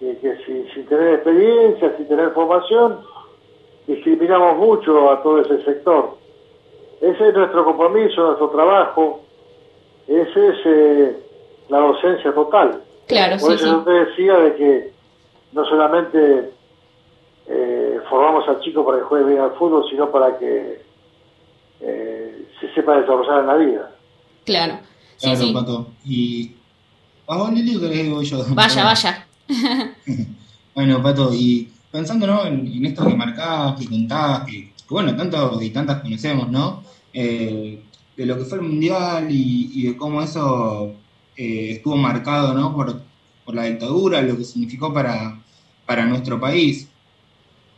que, que si- sin tener experiencia, sin tener formación, discriminamos mucho a todo ese sector. Ese es nuestro compromiso, nuestro trabajo, ese es eh, la docencia total. Claro, Por sí, eso sí. yo te decía de que no solamente eh, formamos al chico para que juegue bien al fútbol, sino para que eh, se sepa desarrollar en la vida. Claro. Sí, Claro, sí. Pato. Y. ¿Vas vos, Lili, o querés que voy yo? (laughs) Vaya, vaya. (laughs) Bueno, Pato, y pensando ¿no? en, en esto que marcás, que contás, que, que, bueno, tantos y tantas conocemos, ¿no? Eh, de lo que fue el Mundial y, y de cómo eso eh, estuvo marcado, ¿no? Por, por la dictadura, lo que significó para, para nuestro país.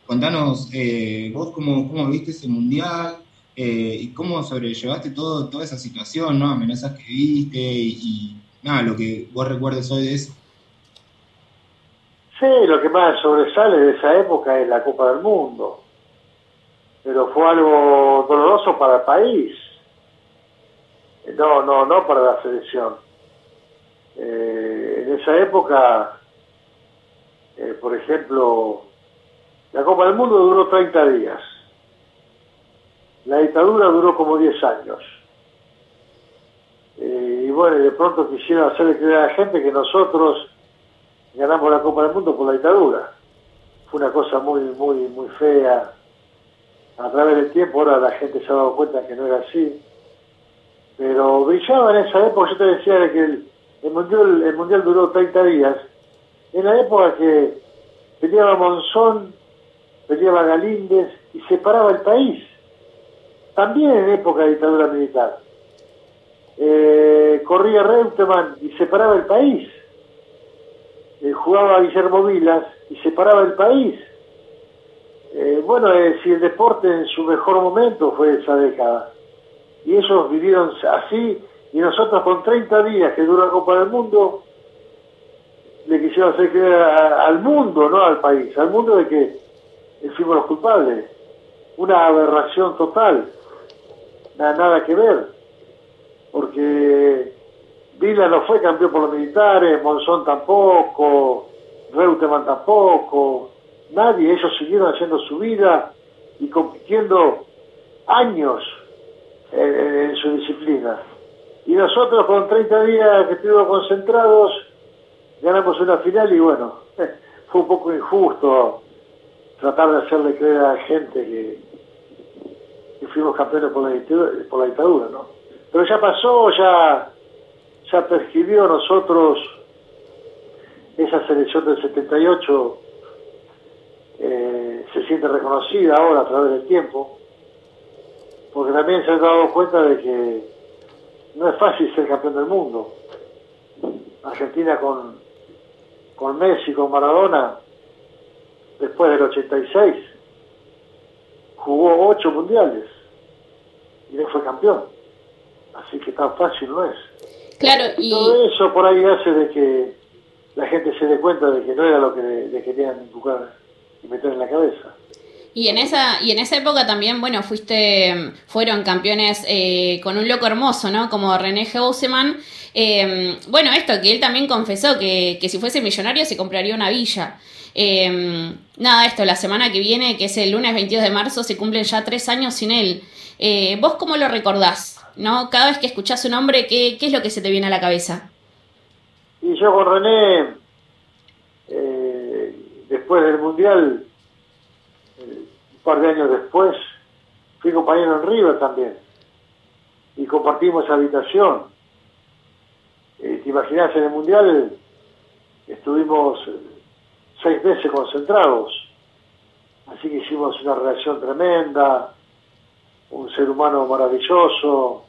Contanos, eh, vos cómo, cómo viste ese Mundial eh, y cómo sobrellevaste todo, toda esa situación, ¿no? Amenazas que viste y, nada, lo que vos recuerdes hoy de eso. Sí, lo que más sobresale de esa época es la Copa del Mundo, pero fue algo doloroso para el país, no, no, no para la selección. Eh, en esa época, eh, por ejemplo, la Copa del Mundo duró 30 días, la dictadura duró como 10 años. Eh, y bueno, de pronto quisieron hacerle creer a la gente que nosotros ganamos la Copa del Mundo por la dictadura. Fue una cosa muy, muy, muy fea. A través del tiempo ahora la gente se ha dado cuenta que no era así. Pero brillaba en esa época, yo te decía de que el, el mundial, el mundial duró 30 días. En la época que peleaba Monzón, peleaba Galíndez y separaba el país. También en época de dictadura militar. Eh, corría Reutemann y separaba el país eh, jugaba Guillermo Vilas y separaba el país. Eh, bueno, eh, si el deporte en su mejor momento fue esa década. Y ellos vivieron así, y nosotros con 30 días que dura la Copa del Mundo, le quisieron hacer creer al mundo, no al país, al mundo de que fuimos los culpables. Una aberración total, Na- nada que ver, porque Vila no fue campeón por los militares, Monzón tampoco, Reutemann tampoco, nadie, ellos siguieron haciendo su vida y compitiendo años en, en- en su disciplina. Y nosotros con 30 días que estuvimos concentrados, ganamos una final y bueno, (laughs) fue un poco injusto tratar de hacerle creer a la gente que, fuimos campeones por la, dictadura, por la dictadura, ¿no? Pero ya pasó, ya, ya prescribió nosotros esa selección del 78 eh, se siente reconocida ahora a través del tiempo, porque también se han dado cuenta de que no es fácil ser campeón del mundo. Argentina con, con Messi, con Maradona, después del 86, jugó ocho mundiales y no fue campeón. Así que tan fácil no es. Claro, y Todo eso por ahí hace de que la gente se dé cuenta de que no era lo que le, le querían inculcar y meter en la cabeza. Y en esa, y en esa época también, bueno, fuiste, fueron campeones eh, con un loco hermoso, ¿no? Como René Hausemann. Eh, bueno, esto, que él también confesó que, que si fuese millonario se compraría una villa. Eh, nada, esto, la semana que viene, que es el lunes 22 de marzo, se cumplen ya tres años sin él. Eh, ¿Vos cómo lo recordás? ¿No? Cada vez que escuchás su nombre, ¿qué, ¿qué es lo que se te viene a la cabeza? Y yo con René, eh, después del Mundial, eh, un par de años después, fui compañero en River también. Y compartimos habitación. ¿Te imaginas en el Mundial? Estuvimos seis meses concentrados. Así que hicimos una relación tremenda, un ser humano maravilloso,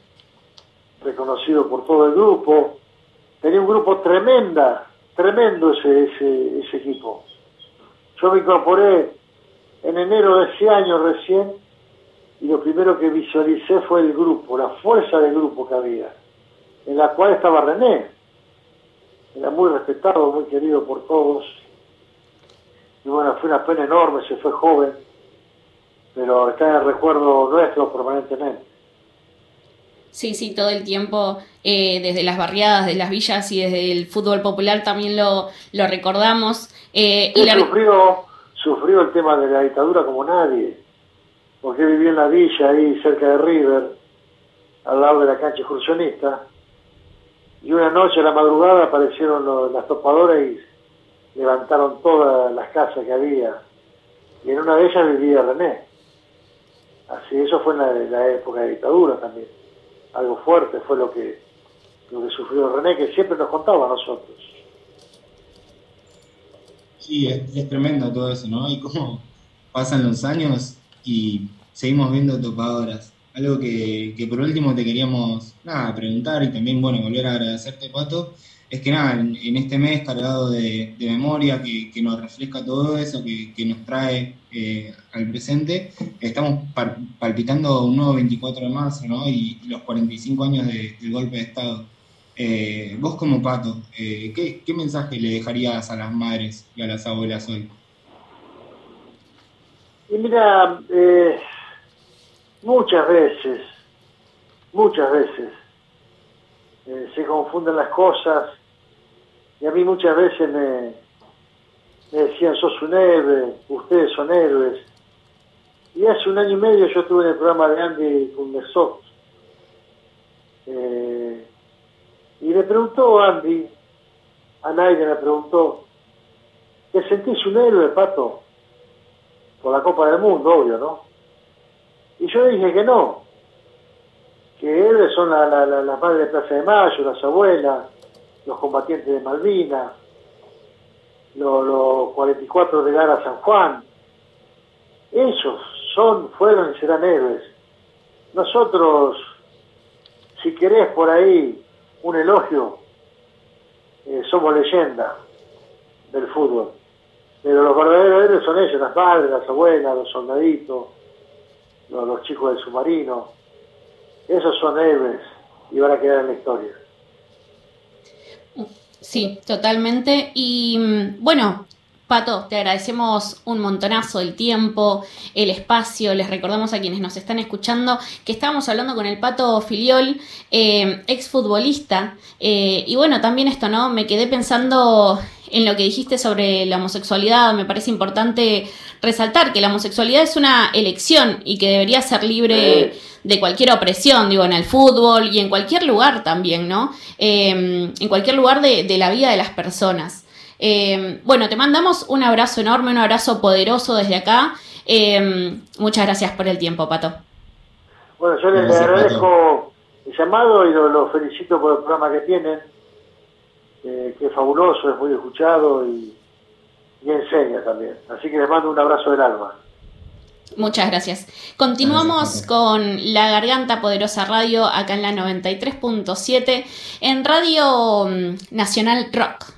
reconocido por todo el grupo tenía un grupo tremenda, tremendo ese, ese, ese equipo. Yo me incorporé en enero de ese año recién y lo primero que visualicé fue el grupo, la fuerza del grupo que había, en la cual estaba René. Era muy respetado, muy querido por todos. Y bueno, fue una pena enorme, se fue joven, pero está en el recuerdo nuestro permanentemente. Sí, sí, todo el tiempo, eh, desde las barriadas, de las villas y desde el fútbol popular también lo, lo recordamos. Eh, y la- sufrió, sufrió el tema de la dictadura como nadie, porque vivía en la villa ahí cerca de River, al lado de la cancha excursionista, y una noche a la madrugada aparecieron los- las topadoras y levantaron todas las casas que había, y en una de ellas vivía René. Así, eso fue en la, la época de dictadura también. Algo fuerte fue lo que, lo que sufrió René, que siempre nos contaba a nosotros. Sí, es, es tremendo todo eso, ¿no? Y cómo pasan los años y seguimos viendo topadoras. Algo que, que por último te queríamos, nada, preguntar y también, bueno, volver a agradecerte, Pato, es que nada, en, este mes cargado de, memoria que, nos refresca todo eso, que, nos trae eh, al presente, estamos palpitando un nuevo 24 de marzo, ¿no? Y los 45 años de- del golpe de Estado. Eh, vos como Pato, eh, ¿qué, mensaje le dejarías a las madres y a las abuelas hoy? Y mira, muchas veces, muchas veces se confunden las cosas y a mí muchas veces me, decían, sos un héroe, ustedes son héroes. Y hace un año y medio yo estuve en el programa de Andy Kundesot. Eh, y le preguntó Andy, a nadie le preguntó, ¿te sentís un héroe, Pato? por la Copa del Mundo, obvio, ¿no? Y yo dije que no, que héroes son la, la, la, las madres de Plaza de Mayo, las abuelas, los combatientes de Malvinas, los, los 44 de Gara San Juan. Ellos son, fueron y serán héroes. Nosotros, si querés por ahí un elogio, eh, somos leyenda del fútbol. Pero los verdaderos héroes son ellos, las madres, las abuelas, los soldaditos, los, los chicos del submarino. Esos son héroes y van a quedar en la historia. Sí, totalmente. Y mm, bueno, Pato, te agradecemos un montonazo el tiempo, el espacio. Les recordamos a quienes nos están escuchando que estábamos hablando con el Pato Filiol, eh, exfutbolista. Eh, y bueno, también esto, ¿no? Me quedé pensando en lo que dijiste sobre la homosexualidad. Me parece importante resaltar que la homosexualidad es una elección y que debería ser libre de cualquier opresión, digo, en el fútbol y en cualquier lugar también, ¿no? Eh, en cualquier lugar de, de la vida de las personas. Eh, bueno, te mandamos un abrazo enorme, un abrazo poderoso desde acá. Eh, muchas gracias por el tiempo, Pato. Bueno, yo les Gracias, agradezco el llamado y lo, lo felicito por el programa que tienen, eh, que es fabuloso, es muy escuchado y, y enseña también. Así que les mando un abrazo del alma. Muchas gracias. Continuamos Gracias, con La Garganta Poderosa Radio acá en la 93.7 en Radio mm, Nacional Rock.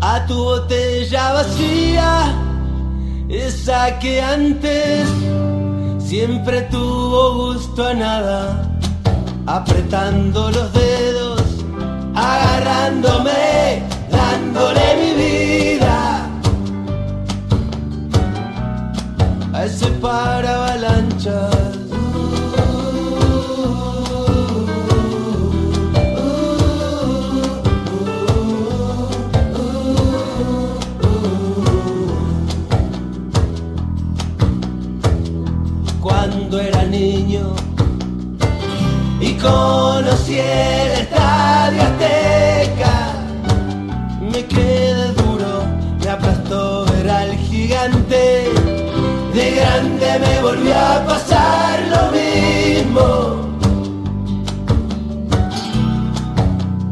A tu botella vacía, esa que antes siempre tuvo gusto a nada, apretando los dedos, agarrándome, dándole mi vida. A ese para avalanchas. Cuando era niño y conocí el estadio Azteca. Me quedé duro, me aplastó ver al gigante. De grande me volvió a pasar lo mismo.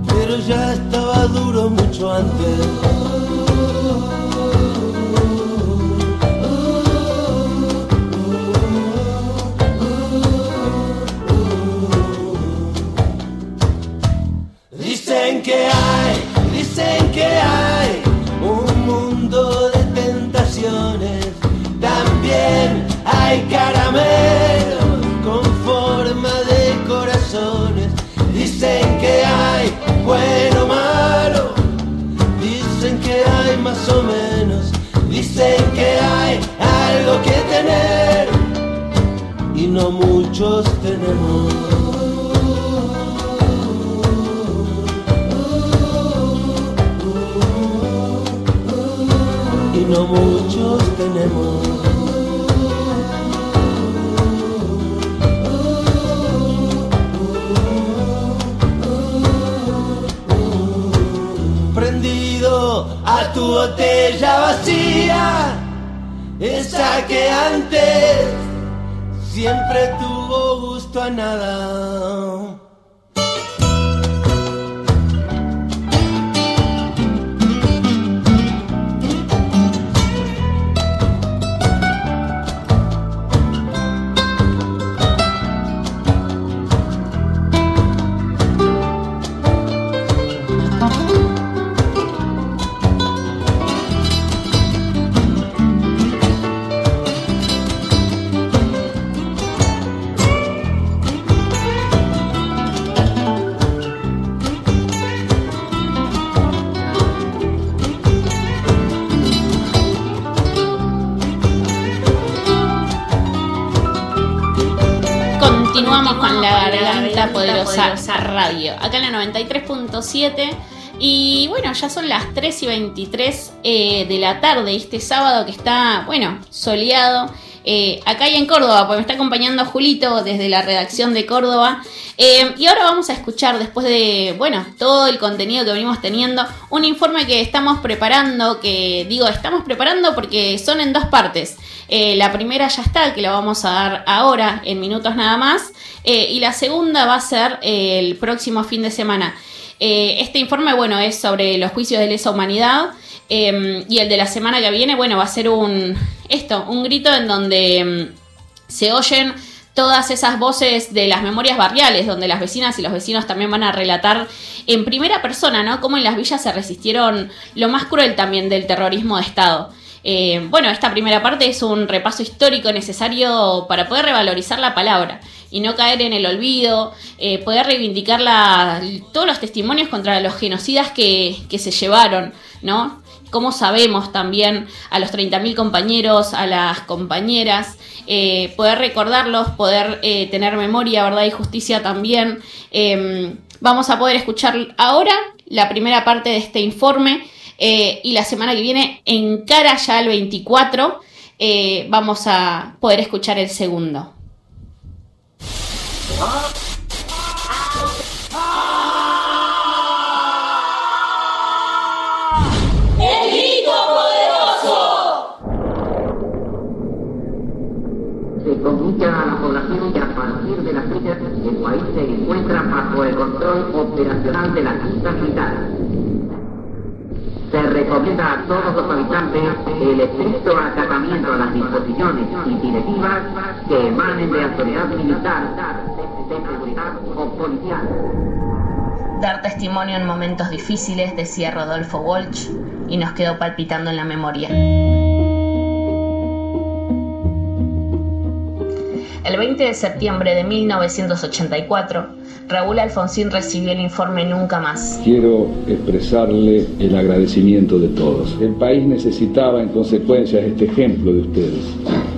Pero ya estaba duro mucho antes. Hay caramelos con forma de corazones. Dicen que hay bueno, malo. Dicen que hay más o menos. Dicen que hay algo que tener y no muchos tenemos. y no muchos tenemos. Tu botella vacía, esa que antes siempre tuvo gusto a nada. Garganta poderosa radio, acá en la 93.7. Y bueno, ya son las 3 y 23 eh, de la tarde, este sábado que está, bueno, soleado. Eh, acá y en Córdoba, porque me está acompañando Julito desde la redacción de Córdoba. Eh, y ahora vamos a escuchar, después de, bueno, todo el contenido que venimos teniendo, un informe que estamos preparando, que digo, estamos preparando porque son en dos partes. Eh, la primera ya está, que la vamos a dar ahora, en minutos nada más. Y la segunda va a ser el próximo fin de semana. Este informe, bueno, es sobre los juicios de lesa humanidad. Eh, y el de la semana que viene, bueno, va a ser un. Esto, un grito en donde mm, se oyen todas esas voces de las memorias barriales, donde las vecinas y los vecinos también van a relatar en primera persona, ¿no? Cómo en las villas se resistieron lo más cruel también del terrorismo de Estado. Eh, bueno, esta primera parte es un repaso histórico necesario para poder revalorizar la palabra y no caer en el olvido, eh, poder reivindicar la- todos los testimonios contra los genocidas que, que se llevaron, ¿no? Cómo sabemos también a los 30.000 compañeros, a las compañeras, eh, poder recordarlos, poder eh, tener memoria, verdad y justicia también. Em, vamos a poder escuchar ahora la primera parte de este informe eh, y la semana que viene, en cara ya al 24, vamos a poder escuchar el segundo. Comunica a la población que a partir de la fecha el país se encuentra bajo el control operacional de la Junta Militar. Se recomienda a todos los habitantes el estricto acatamiento a las disposiciones y directivas que emanen de autoridad militar, de seguridad o policial. Dar testimonio en momentos difíciles, decía Rodolfo Walsh, y nos quedó palpitando en la memoria. El 20 de septiembre de 1984, Raúl Alfonsín recibió el informe Nunca Más. Quiero expresarle el agradecimiento de todos. El país necesitaba en consecuencia este ejemplo de ustedes,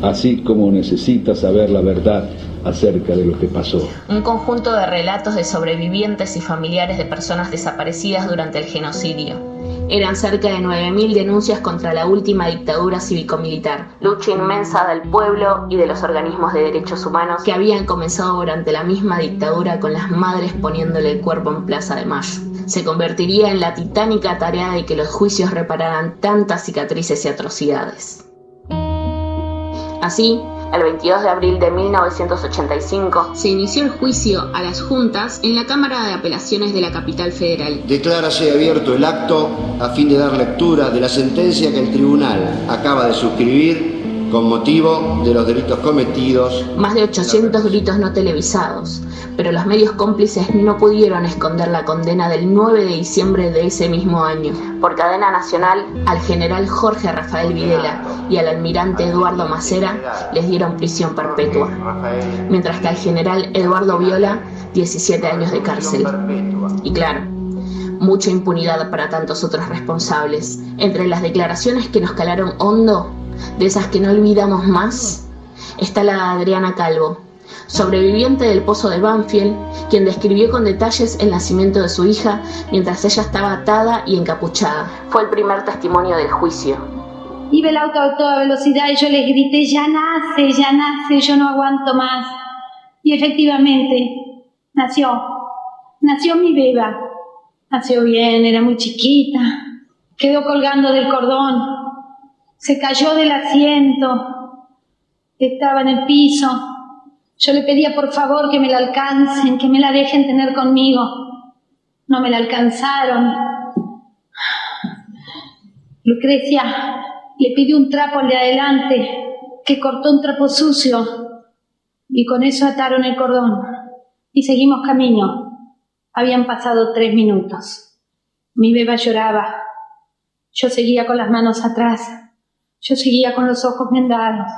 así como necesita saber la verdad acerca de lo que pasó. Un conjunto de relatos de sobrevivientes y familiares de personas desaparecidas durante el genocidio eran cerca de 9.000 denuncias contra la última dictadura cívico-militar, lucha inmensa del pueblo y de los organismos de derechos humanos que habían comenzado durante la misma dictadura con las madres poniéndole el cuerpo en Plaza de Mayo. Se convertiría en la titánica tarea de que los juicios repararan tantas cicatrices y atrocidades. Así, el 22 de abril de 1985, se inició el juicio a las juntas en la Cámara de Apelaciones de la capital federal. Declárase abierto el acto a fin de dar lectura de la sentencia que el tribunal acaba de suscribir con motivo de los delitos cometidos. Más de 800 gritos no televisados, pero los medios cómplices no pudieron esconder la condena del 9 de diciembre de ese mismo año, por cadena nacional, al general Jorge Rafael Videla y al almirante Eduardo Macera les dieron prisión perpetua, mientras que al general Eduardo Viola 17 años de cárcel. Y claro, mucha impunidad para tantos otros responsables. Entre las declaraciones que nos calaron hondo, de esas que no olvidamos más, está la de Adriana Calvo, sobreviviente del pozo de Banfield, quien describió con detalles el nacimiento de su hija mientras ella estaba atada y encapuchada. Fue el primer testimonio del juicio. Iba el auto a toda velocidad y yo les grité, ya nace, ya nace, yo no aguanto más. Y efectivamente, nació, nació mi beba. Nació bien, era muy chiquita, quedó colgando del cordón, se cayó del asiento, estaba en el piso. Yo le pedía por favor que me la alcancen, que me la dejen tener conmigo. No me la alcanzaron. Lucrecia le pidió un trapo al de adelante, que cortó un trapo sucio, y con eso ataron el cordón. Y seguimos camino. Habían pasado tres minutos. Mi beba lloraba. Yo seguía con las manos atrás. Yo seguía con los ojos vendados.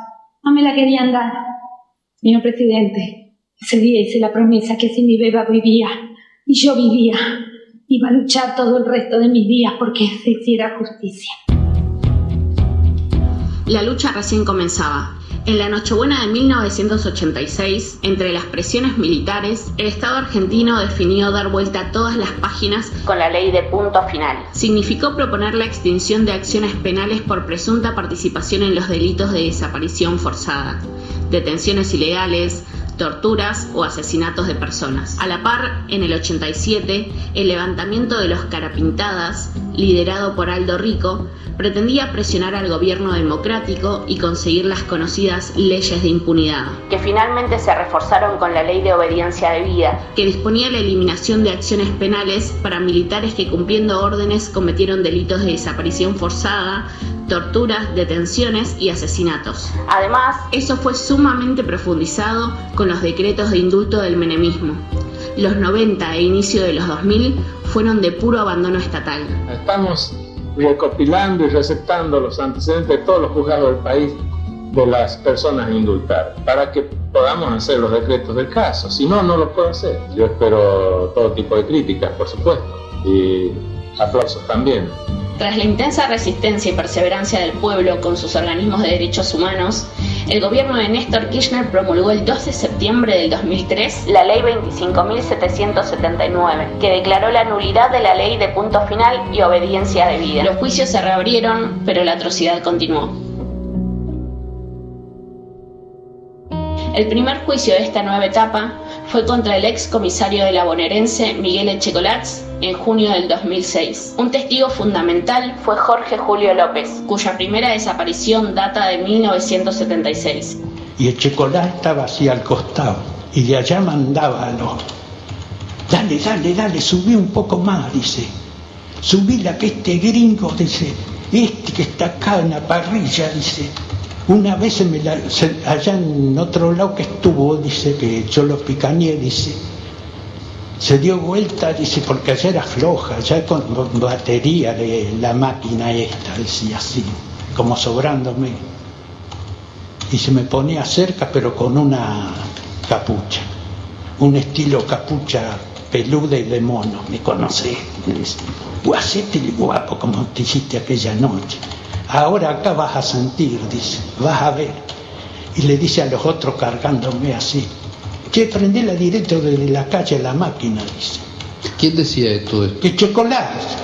No me la querían dar. Señor presidente, ese día hice la promesa que si mi beba vivía y yo vivía, iba a luchar todo el resto de mis días porque se hiciera justicia. La lucha recién comenzaba en la Nochebuena de 1986, entre las presiones militares, el Estado argentino definió dar vuelta a todas las páginas con la ley de punto final. Significó proponer la extinción de acciones penales por presunta participación en los delitos de desaparición forzada, detenciones ilegales, torturas o asesinatos de personas. A la par, en el 87, el levantamiento de los carapintadas, liderado por Aldo Rico, pretendía presionar al gobierno democrático y conseguir las conocidas leyes de impunidad, que finalmente se reforzaron con la ley de obediencia debida, que disponía la eliminación de acciones penales para militares que cumpliendo órdenes cometieron delitos de desaparición forzada, torturas, detenciones y asesinatos. Además, eso fue sumamente profundizado con los decretos de indulto del menemismo. Los 90 e inicio de los 2000 fueron de puro abandono estatal. Estamos recopilando y receptando los antecedentes de todos los juzgados del país de las personas indultadas para que podamos hacer los decretos del caso. Si no, no lo puedo hacer. Yo espero todo tipo de críticas, por supuesto. Y aplausos también. Tras la intensa resistencia y perseverancia del pueblo con sus organismos de derechos humanos, el gobierno de Néstor Kirchner promulgó el 2 de septiembre del 2003 la Ley 25.779, que declaró la nulidad de la ley de punto final y obediencia debida. Los juicios se reabrieron, pero la atrocidad continuó. El primer juicio de esta nueva etapa fue contra el ex comisario de la bonaerense Miguel Echecolatz en junio del 2006. Un testigo fundamental fue Jorge Julio López, cuya primera desaparición data de 1976. Y Echecolatz estaba así al costado y de allá mandaba a los... Dale, dale, dale, subí un poco más, dice. Subí la que este gringo, dice, este que está acá en la parrilla, dice, una vez me la, allá en otro lado que estuvo, dice que yo lo picañé, dice, se dio vuelta, dice, porque allá era floja, ya con batería de la máquina esta, decía así, como sobrándome. Y se me ponía cerca, pero con una capucha, un estilo capucha peluda y de mono, me dice, guacete guapo como te hiciste aquella noche ahora acá vas a sentir, dice, vas a ver. Y le dice a los otros cargándome así, que prendela directo desde la calle a la máquina, dice. ¿Quién decía todo esto? Que Checolás,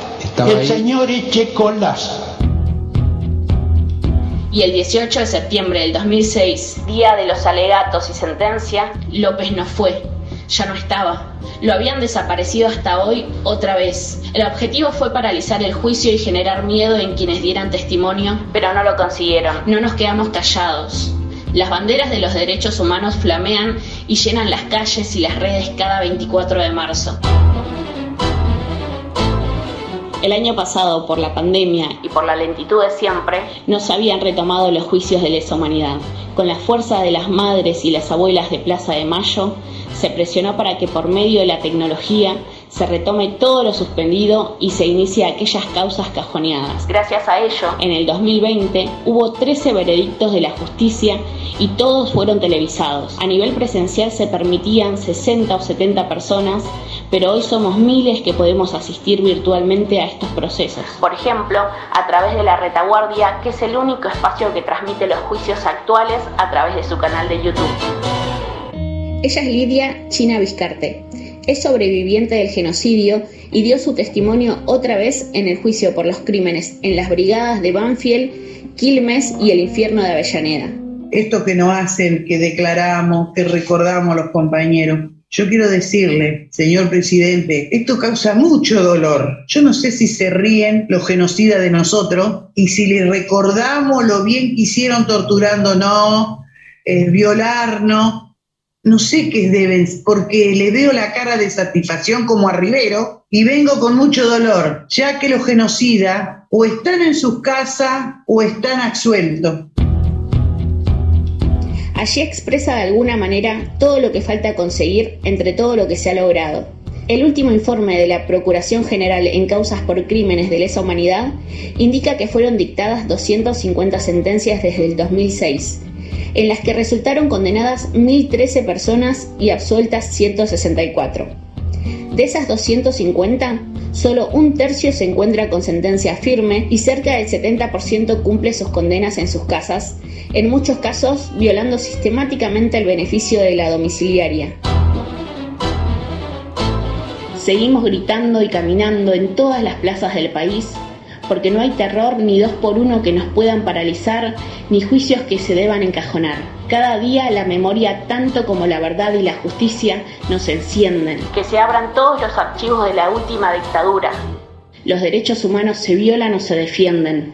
el señor Checolás. Y el 18 de septiembre del 2006, día de los alegatos y sentencia, López no fue, ya no estaba. Lo habían desaparecido hasta hoy otra vez. El objetivo fue paralizar el juicio y generar miedo en quienes dieran testimonio, pero no lo consiguieron. No nos quedamos callados. Las banderas de los derechos humanos flamean y llenan las calles y las redes cada 24 de marzo. El año pasado, por la pandemia y por la lentitud de siempre, no se habían retomado los juicios de lesa humanidad. Con la fuerza de las madres y las abuelas de Plaza de Mayo, se presionó para que por medio de la tecnología se retome todo lo suspendido y se inicie aquellas causas cajoneadas. Gracias a ello, en el 2020 hubo 13 veredictos de la justicia y todos fueron televisados. A nivel presencial se permitían 60 o 70 personas, pero hoy somos miles que podemos asistir virtualmente a estos procesos. Por ejemplo, a través de la retaguardia, que es el único espacio que transmite los juicios actuales a través de su canal de YouTube. Ella es Lidia China Vizcarte. Es sobreviviente del genocidio y dio su testimonio otra vez en el juicio por los crímenes en las brigadas de Banfield, Quilmes y el infierno de Avellaneda. Esto que nos hacen, que declaramos, que recordamos los compañeros. Yo quiero decirle, señor presidente, esto causa mucho dolor. Yo no sé si se ríen los genocidas de nosotros y si les recordamos lo bien que hicieron torturándonos, eh, violarnos, no sé qué deben, porque le veo la cara de satisfacción como a Rivero y vengo con mucho dolor, ya que los genocidas o están en sus casas o están absueltos. Allí expresa de alguna manera todo lo que falta conseguir entre todo lo que se ha logrado. El último informe de la Procuración General en causas por crímenes de lesa humanidad indica que fueron dictadas 250 sentencias desde el 2006 en las que resultaron condenadas 1.013 personas y absueltas 164. De esas 250, solo un tercio se encuentra con sentencia firme y cerca del 70% cumple sus condenas en sus casas, en muchos casos violando sistemáticamente el beneficio de la domiciliaria. Seguimos gritando y caminando en todas las plazas del país porque no hay terror ni dos por uno que nos puedan paralizar, ni juicios que se deban encajonar. Cada día la memoria, tanto como la verdad y la justicia, nos encienden. Que se abran todos los archivos de la última dictadura. Los derechos humanos se violan o se defienden.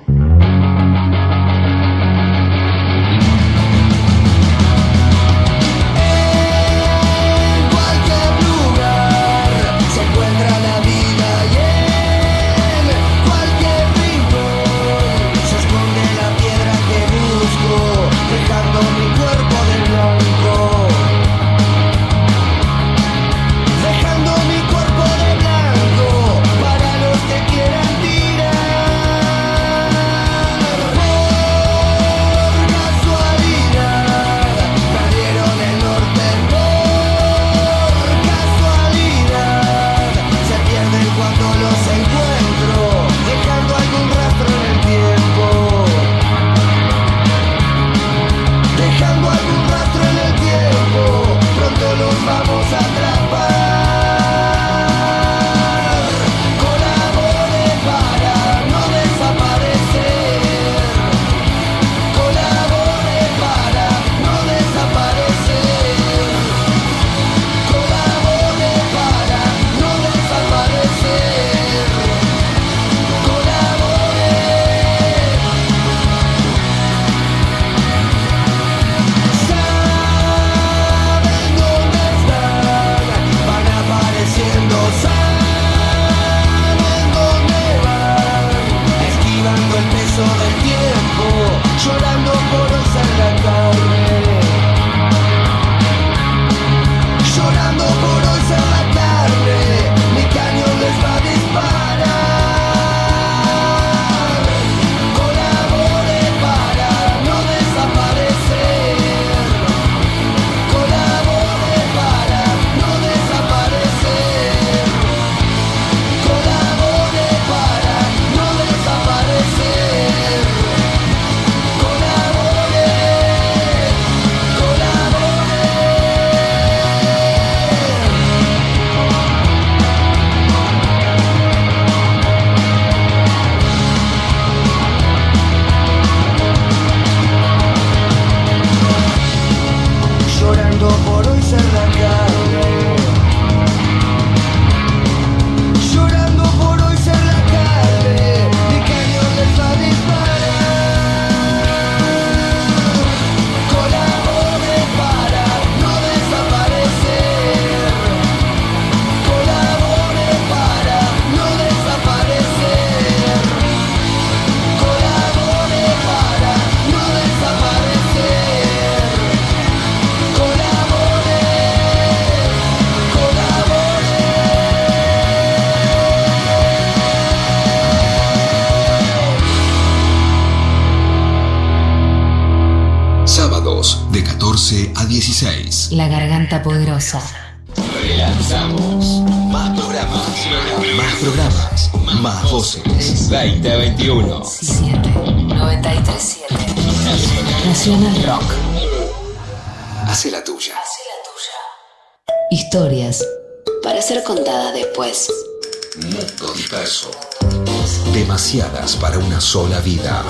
Para una sola vida.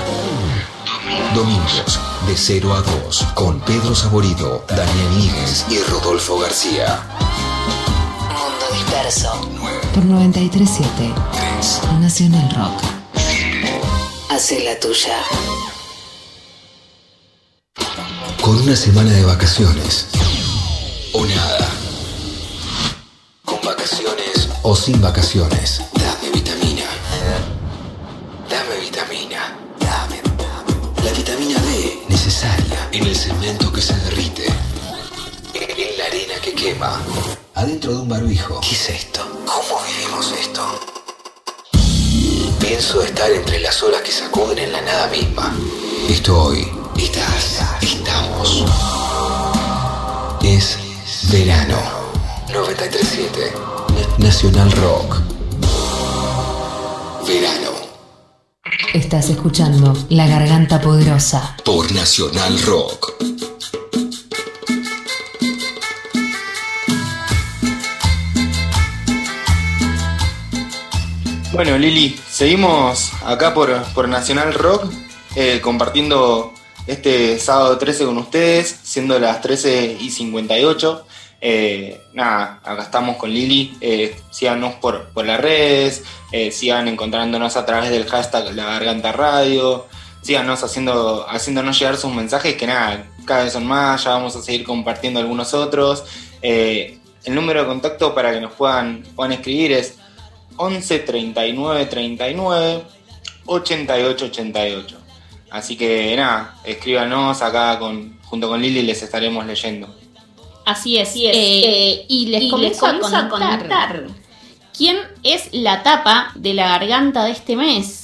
Domingos de 0 a 2 con Pedro Saborido, Daniel Níguez y Rodolfo García. Mundo disperso. Por 937. Nacional Rock. Hace la tuya. Con una semana de vacaciones. O nada. Con vacaciones o sin vacaciones. La vitamina D necesaria en el cemento que se derrite. En la arena que quema. Adentro de un barbijo. ¿Qué es esto? ¿Cómo vivimos esto? Pienso estar entre las olas que sacuden en la nada misma. Estoy, estás, estamos. Es verano. 937 Nacional Rock. Verano. Estás escuchando La Garganta Poderosa. Por Nacional Rock. Bueno, Lili, seguimos acá por, por Nacional Rock, eh, compartiendo este sábado 13 con ustedes, siendo las 13 y 58. Eh, nada, acá estamos con Lili. Eh, síganos por, las redes, eh, sigan encontrándonos a través del hashtag La Garganta Radio, síganos haciendo, haciéndonos llegar sus mensajes, que nada, cada vez son más, ya vamos a seguir compartiendo algunos otros. Eh, el número de contacto para que nos puedan, puedan escribir es 11 39 39 88 88. Así que nada, escríbanos acá con, junto con Lili les estaremos leyendo. Así es. Así es. Eh, Eh, y les y comienzo, les comienzo a a contar, contar quién es la tapa de la garganta de este mes.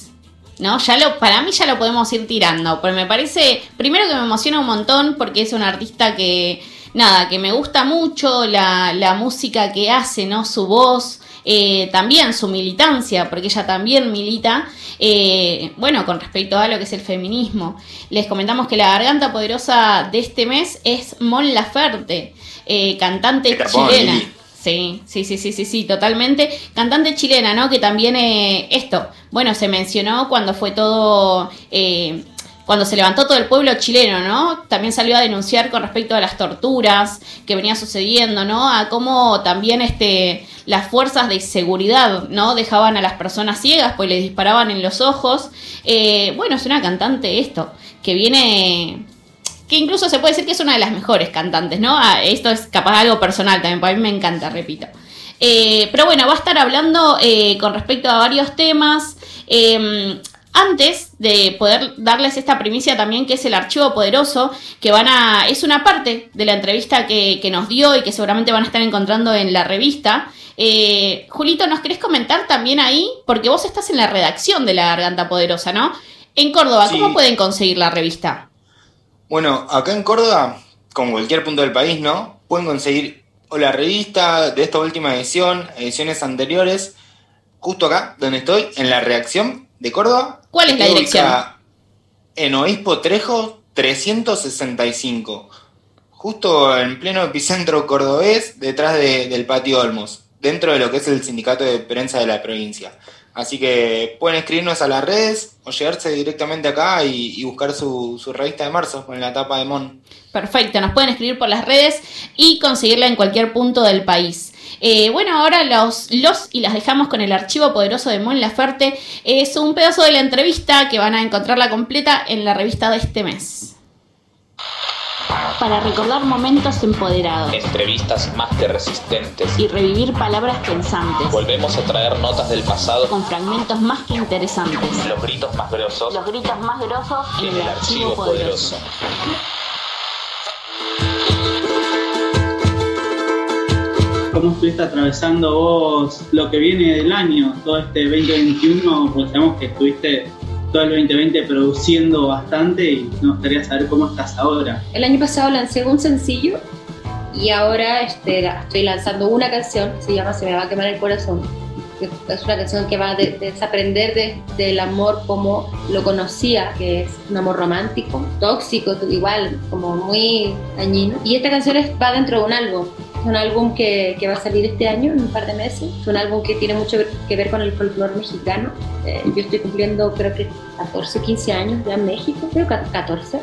¿No? Ya lo, para mí ya lo podemos ir tirando. Pero me parece. Primero que me emociona un montón porque es un artista que. Nada, que me gusta mucho la, la música que hace, ¿no? Su voz. eh, también su militancia, porque ella también milita, eh, bueno, con respecto a lo que es el feminismo. Les comentamos que la garganta poderosa de este mes es Mon Laferte, eh, cantante chilena. Lili. Sí, sí, sí, sí, sí, sí, totalmente. Cantante chilena, ¿no? Que también eh, esto, bueno, se mencionó cuando fue todo, eh, cuando se levantó todo el pueblo chileno, ¿no? También salió a denunciar con respecto a las torturas que venía sucediendo, ¿no? A cómo también este, las fuerzas de seguridad, ¿no? Dejaban a las personas ciegas, pues les disparaban en los ojos. Eh, bueno, es una cantante esto, que viene que incluso se puede decir que es una de las mejores cantantes, ¿no? Ah, esto es capaz algo personal también, para mí me encanta, repito. Eh, pero bueno, va a estar hablando eh, con respecto a varios temas. Eh, antes de poder darles esta primicia también, que es el archivo poderoso, que van a. es una parte de la entrevista que, que nos dio y que seguramente van a estar encontrando en la revista. Eh, Julito, ¿nos querés comentar también ahí? Porque vos estás en la redacción de la Garganta Poderosa, ¿no? En Córdoba, Sí. ¿cómo pueden conseguir la revista? Bueno, acá en Córdoba, como cualquier punto del país, ¿no? Pueden conseguir o la revista de esta última edición, ediciones anteriores, justo acá, donde estoy, en la reacción de Córdoba. ¿Cuál es la dirección? En Obispo Trejo 365. Justo en pleno epicentro cordobés, detrás de- del patio Olmos, dentro de lo que es el sindicato de prensa de la provincia. Así que pueden escribirnos a las redes o llegarse directamente acá y, buscar su, su revista de marzo con la tapa de Mon. Perfecto, nos pueden escribir por las redes y conseguirla en cualquier punto del país. Eh, bueno, ahora los, los y las dejamos con el archivo poderoso de Mon Laferte. Es un pedazo de la entrevista que van a encontrarla completa en la revista de este mes. Para recordar momentos empoderados Entrevistas más que resistentes. y revivir palabras pensantes Volvemos a traer notas del pasado. con fragmentos más que interesantes. Los gritos más grosos. Los gritos más grosos en en el el archivo archivo poderoso. poderoso. ¿Cómo estuviste atravesando vos lo que viene del año, todo este 2021? Porque sabemos que estuviste todo el 2020 produciendo bastante y nos gustaría saber cómo estás ahora. El año pasado lancé un sencillo y ahora este, estoy lanzando una canción que se llama Se me va a quemar el corazón. que Es una canción que va a de- desaprender de- del amor como lo conocía, que es un amor romántico, tóxico, igual, como muy dañino. Y esta canción va dentro de un álbum. Es un álbum que, que va a salir este año, en un par de meses. Es un álbum que tiene mucho que ver con el folclore mexicano. Eh, yo estoy cumpliendo, creo que 14, 15 años ya en México, creo que 14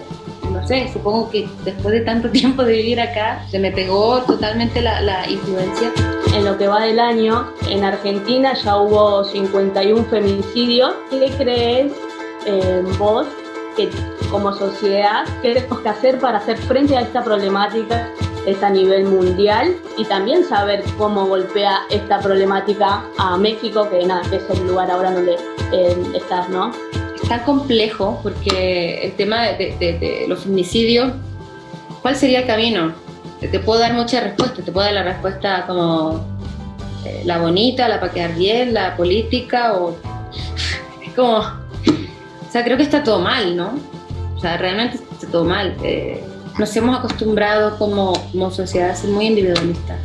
no sé, supongo que después de tanto (laughs) tiempo de vivir acá, se me pegó totalmente la, la influencia. En lo que va del año, en Argentina ya hubo 51 feminicidios. ¿Qué crees eh, vos que como sociedad qué tenemos que hacer para hacer frente a esta problemática? Es a nivel mundial y también saber cómo golpea esta problemática a México, que nada, que es el lugar ahora donde eh, estás, ¿no? Es tan complejo porque el tema de, de- de los feminicidios, ¿cuál sería el camino? Te puedo dar muchas respuestas, te puedo dar la respuesta como eh, la bonita, la para quedar bien, la política o... (laughs) Es como... O sea, creo que está todo mal, ¿no? O sea, realmente está todo mal. Eh, nos hemos acostumbrado como, como sociedad a ser muy individualistas.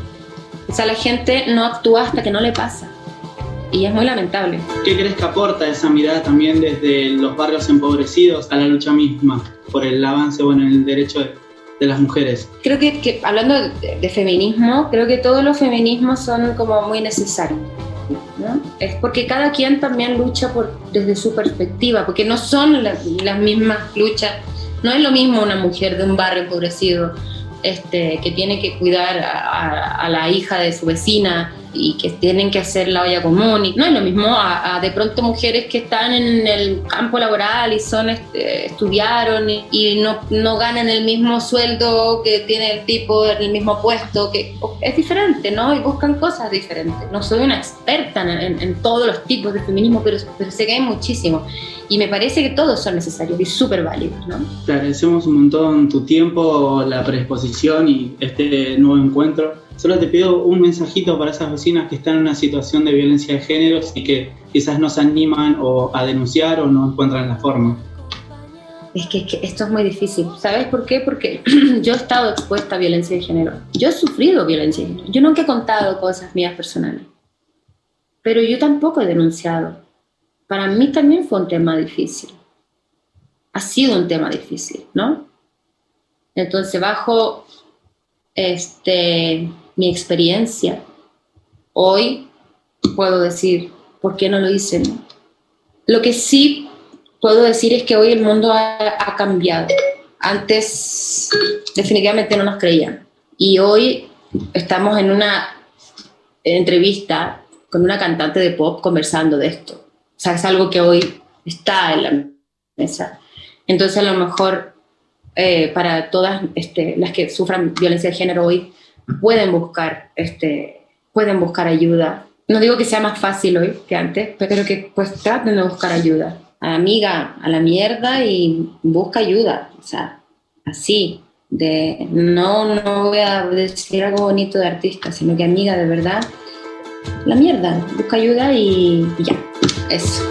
O sea, la gente no actúa hasta que no le pasa. Y es muy lamentable. ¿Qué crees que aporta esa mirada también desde los barrios empobrecidos a la lucha misma por el avance bueno, en el derecho de, de las mujeres? Creo que, que hablando de, de feminismo, creo que todos los feminismos son como muy necesarios. ¿no? Es porque cada quien también lucha por, desde su perspectiva, porque no son la- las mismas luchas. No es lo mismo una mujer de un barrio empobrecido este, que tiene que cuidar a, a- a la hija de su vecina y que tienen que hacer la olla común. Y no es lo mismo a, a de pronto mujeres que están en el campo laboral y son este, estudiaron y, y no, no ganan el mismo sueldo que tiene el tipo en el mismo puesto, que es diferente, ¿no? Y buscan cosas diferentes. No soy una experta en, en- en todos los tipos de feminismo, pero, pero sé que hay muchísimo. Y me parece que todos son necesarios y súper válidos, ¿no? Te agradecemos un montón tu tiempo, la predisposición y este nuevo encuentro. Solo te pido un mensajito para esas vecinas que están en una situación de violencia de género y que quizás no se animan o a denunciar o no encuentran la forma. Es que, es que esto es muy difícil. ¿Sabes por qué? Porque (clears throat) yo he estado expuesta a violencia de género. Yo he sufrido violencia de género. Yo nunca he contado cosas mías personales. Pero yo tampoco he denunciado. Para mí también fue un tema difícil. Ha sido un tema difícil, ¿no? Entonces, bajo este, mi experiencia, hoy puedo decir, ¿por qué no lo hice? Lo que sí puedo decir es que hoy el mundo ha, ha cambiado. Antes definitivamente no nos creían. Y hoy estamos en una entrevista con una cantante de pop conversando de esto. O sea, es algo que hoy está en la mesa. Entonces a lo mejor eh, para todas este, las que sufran violencia de género hoy pueden buscar, este, pueden buscar ayuda. No digo que sea más fácil hoy que antes, pero que pues traten de buscar ayuda. Amiga, a la mierda y busca ayuda. O sea, así, de no, no voy a decir algo bonito de artista, sino que amiga de verdad, la mierda, busca ayuda y, y ya, eso.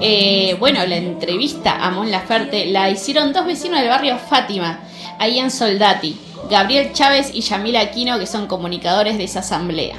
Eh, bueno, la entrevista a Mon Laferte la hicieron dos vecinos del barrio Fátima, ahí en Soldati, Gabriel Chávez y Yamila Aquino, que son comunicadores de esa asamblea.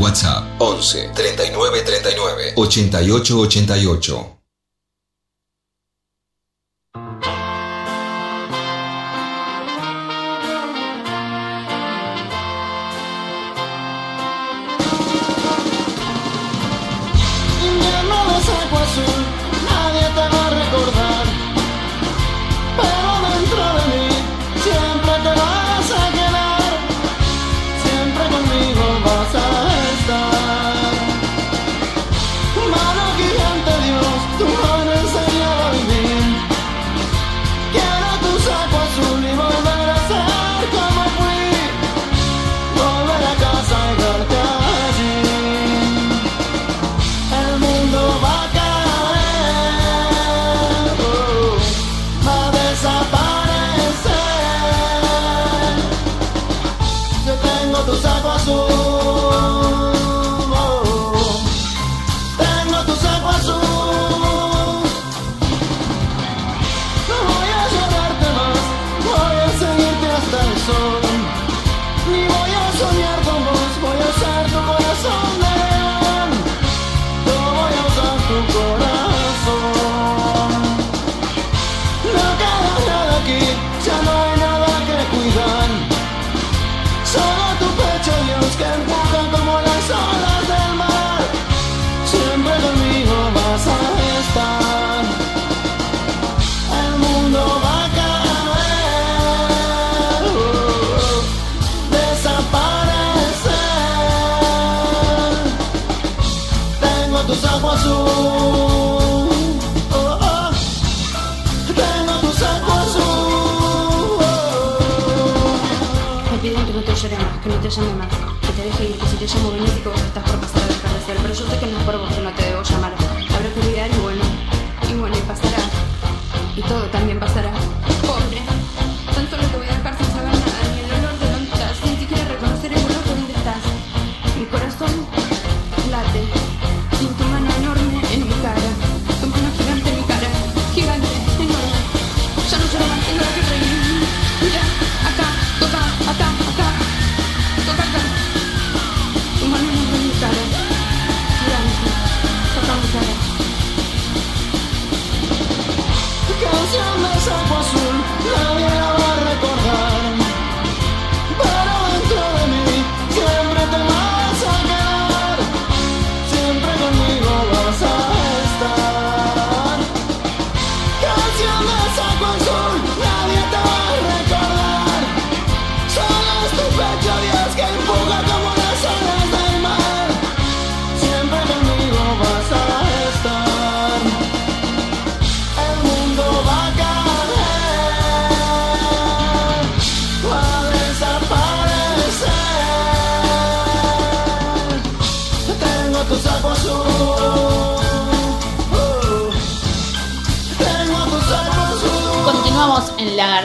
WhatsApp 11 39 39 88 88. Te llame más, que te deje ir, que si te llamo que vos estás por pasar a dejar de ser. Pero yo sé que no es por vos que no te debo llamar. Habrá que olvidar y bueno, y bueno, y pasará. Y todo también pasará.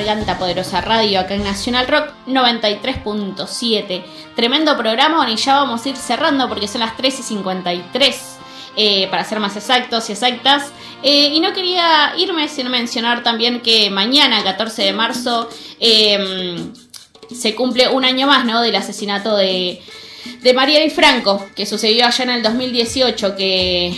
Garganta Poderosa Radio, acá en Nacional Rock 93.7. Tremendo programa y ya vamos a ir cerrando porque son las 3 y 53. eh, para ser más exactos y exactas. Eh, y no quería irme sin mencionar también que mañana, 14 de marzo, eh, se cumple un año más ¿no? del asesinato de, de María y Franco, que sucedió allá en el 2018, que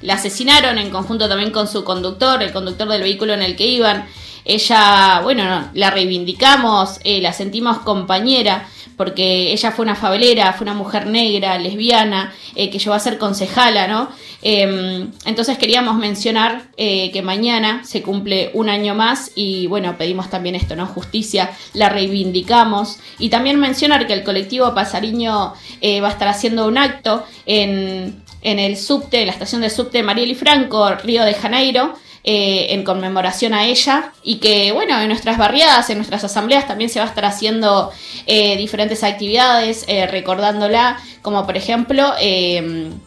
la asesinaron en conjunto también con su conductor, el conductor del vehículo en el que iban. Ella, bueno, la reivindicamos, eh, la sentimos compañera, porque ella fue una favelera, fue una mujer negra, lesbiana, eh, que llegó a ser concejala, ¿no? Em, entonces queríamos mencionar eh, que mañana se cumple un año más y bueno, pedimos también esto, ¿no? Justicia, la reivindicamos y también mencionar que el colectivo Pasariño va a estar haciendo un acto en, en el subte, la estación de subte Marieli Franco, Río de Janeiro, eh, en conmemoración a ella y que bueno, en nuestras barriadas, en nuestras asambleas también se va a estar haciendo eh, diferentes actividades eh, recordándola, como por ejemplo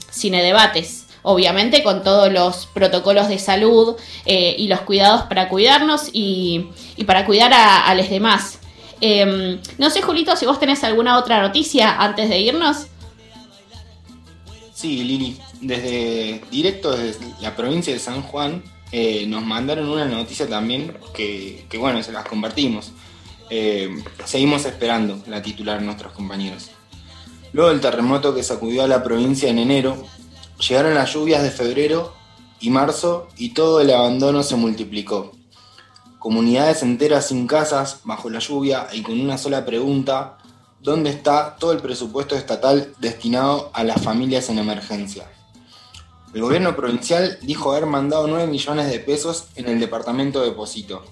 cine debates. Obviamente con todos los protocolos de salud y los cuidados para cuidarnos y, para cuidar a, los demás. no sé, Julito, si vos tenés alguna otra noticia antes de irnos. Sí, Lili, desde directo desde la provincia de San Juan eh, nos mandaron una noticia también que, bueno, se las compartimos. Eh, seguimos esperando la titular nuestros compañeros. Luego del terremoto que sacudió a la provincia en enero, llegaron las lluvias de febrero y marzo y todo el abandono se multiplicó. Comunidades enteras sin casas, bajo la lluvia y con una sola pregunta, ¿dónde está todo el presupuesto estatal destinado a las familias en emergencia? El gobierno provincial dijo haber mandado 9 millones de pesos en el departamento de Posito.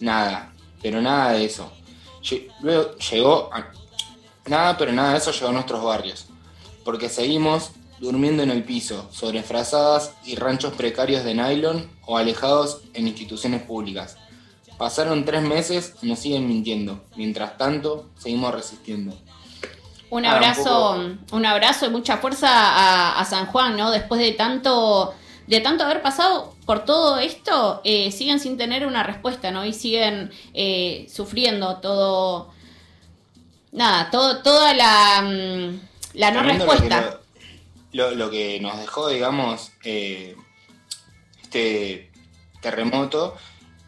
Nada, pero nada de eso. Luego llegó, nada, pero nada de eso llegó a nuestros barrios. Porque seguimos durmiendo en el piso, sobre frazadas y ranchos precarios de nylon o alejados en instituciones públicas. Pasaron tres meses y nos siguen mintiendo. Mientras tanto, seguimos resistiendo. Un abrazo, un, abrazo y mucha fuerza a, San Juan, ¿no? Después de tanto, de tanto haber pasado por todo esto, eh, siguen sin tener una respuesta, ¿no? Y siguen eh, sufriendo todo, nada, todo, toda la, mm, la no respuesta. Lo que, nos dejó, digamos, eh, este terremoto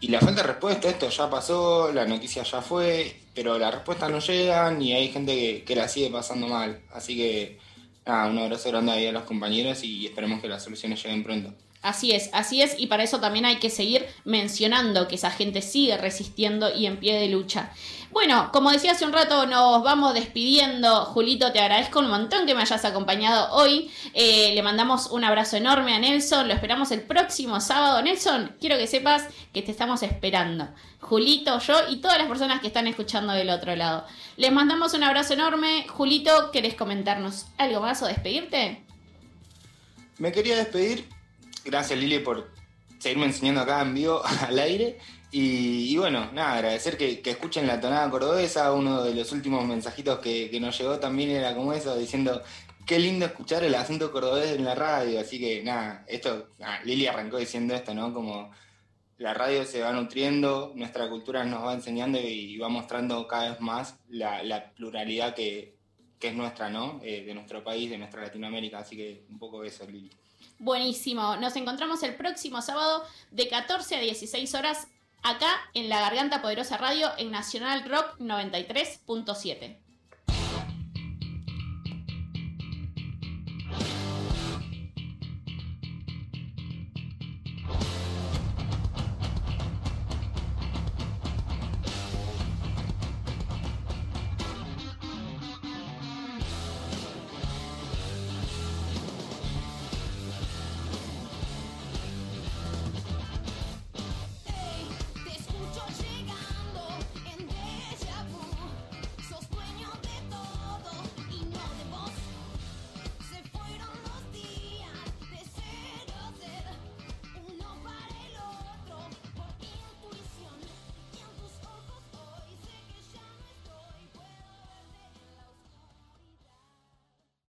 y la falta de respuesta, esto ya pasó, la noticia ya fue, pero las respuestas no llegan y hay gente que, la sigue pasando mal. Así que, nada, un abrazo grande ahí a los compañeros y esperemos que las soluciones lleguen pronto. Así es, así es, y para eso también hay que seguir mencionando que esa gente sigue resistiendo y en pie de lucha. Bueno, como decía hace un rato, nos vamos despidiendo. Julito, te agradezco un montón que me hayas acompañado hoy. Eh, le mandamos un abrazo enorme a Nelson. Lo esperamos el próximo sábado. Nelson, quiero que sepas que te estamos esperando. Julito, yo y todas las personas que están escuchando del otro lado. Les mandamos un abrazo enorme. Julito, ¿querés comentarnos algo más o despedirte? Me quería despedir. Gracias Lili por seguirme enseñando acá en vivo (laughs) al aire. Y, bueno, nada, agradecer que, escuchen la tonada cordobesa. Uno de los últimos mensajitos que, nos llegó también era como eso, diciendo qué lindo escuchar el acento cordobés en la radio. Así que nada, esto, Lili arrancó diciendo esto, ¿no? Como la radio se va nutriendo, nuestra cultura nos va enseñando y, va mostrando cada vez más la, pluralidad que, es nuestra, ¿no? Eh, de nuestro país, de nuestra Latinoamérica. Así que un poco eso, Lili. Buenísimo. Nos encontramos el próximo sábado de 14 a 16 horas acá en la Garganta Poderosa Radio en Nacional Rock 93.7.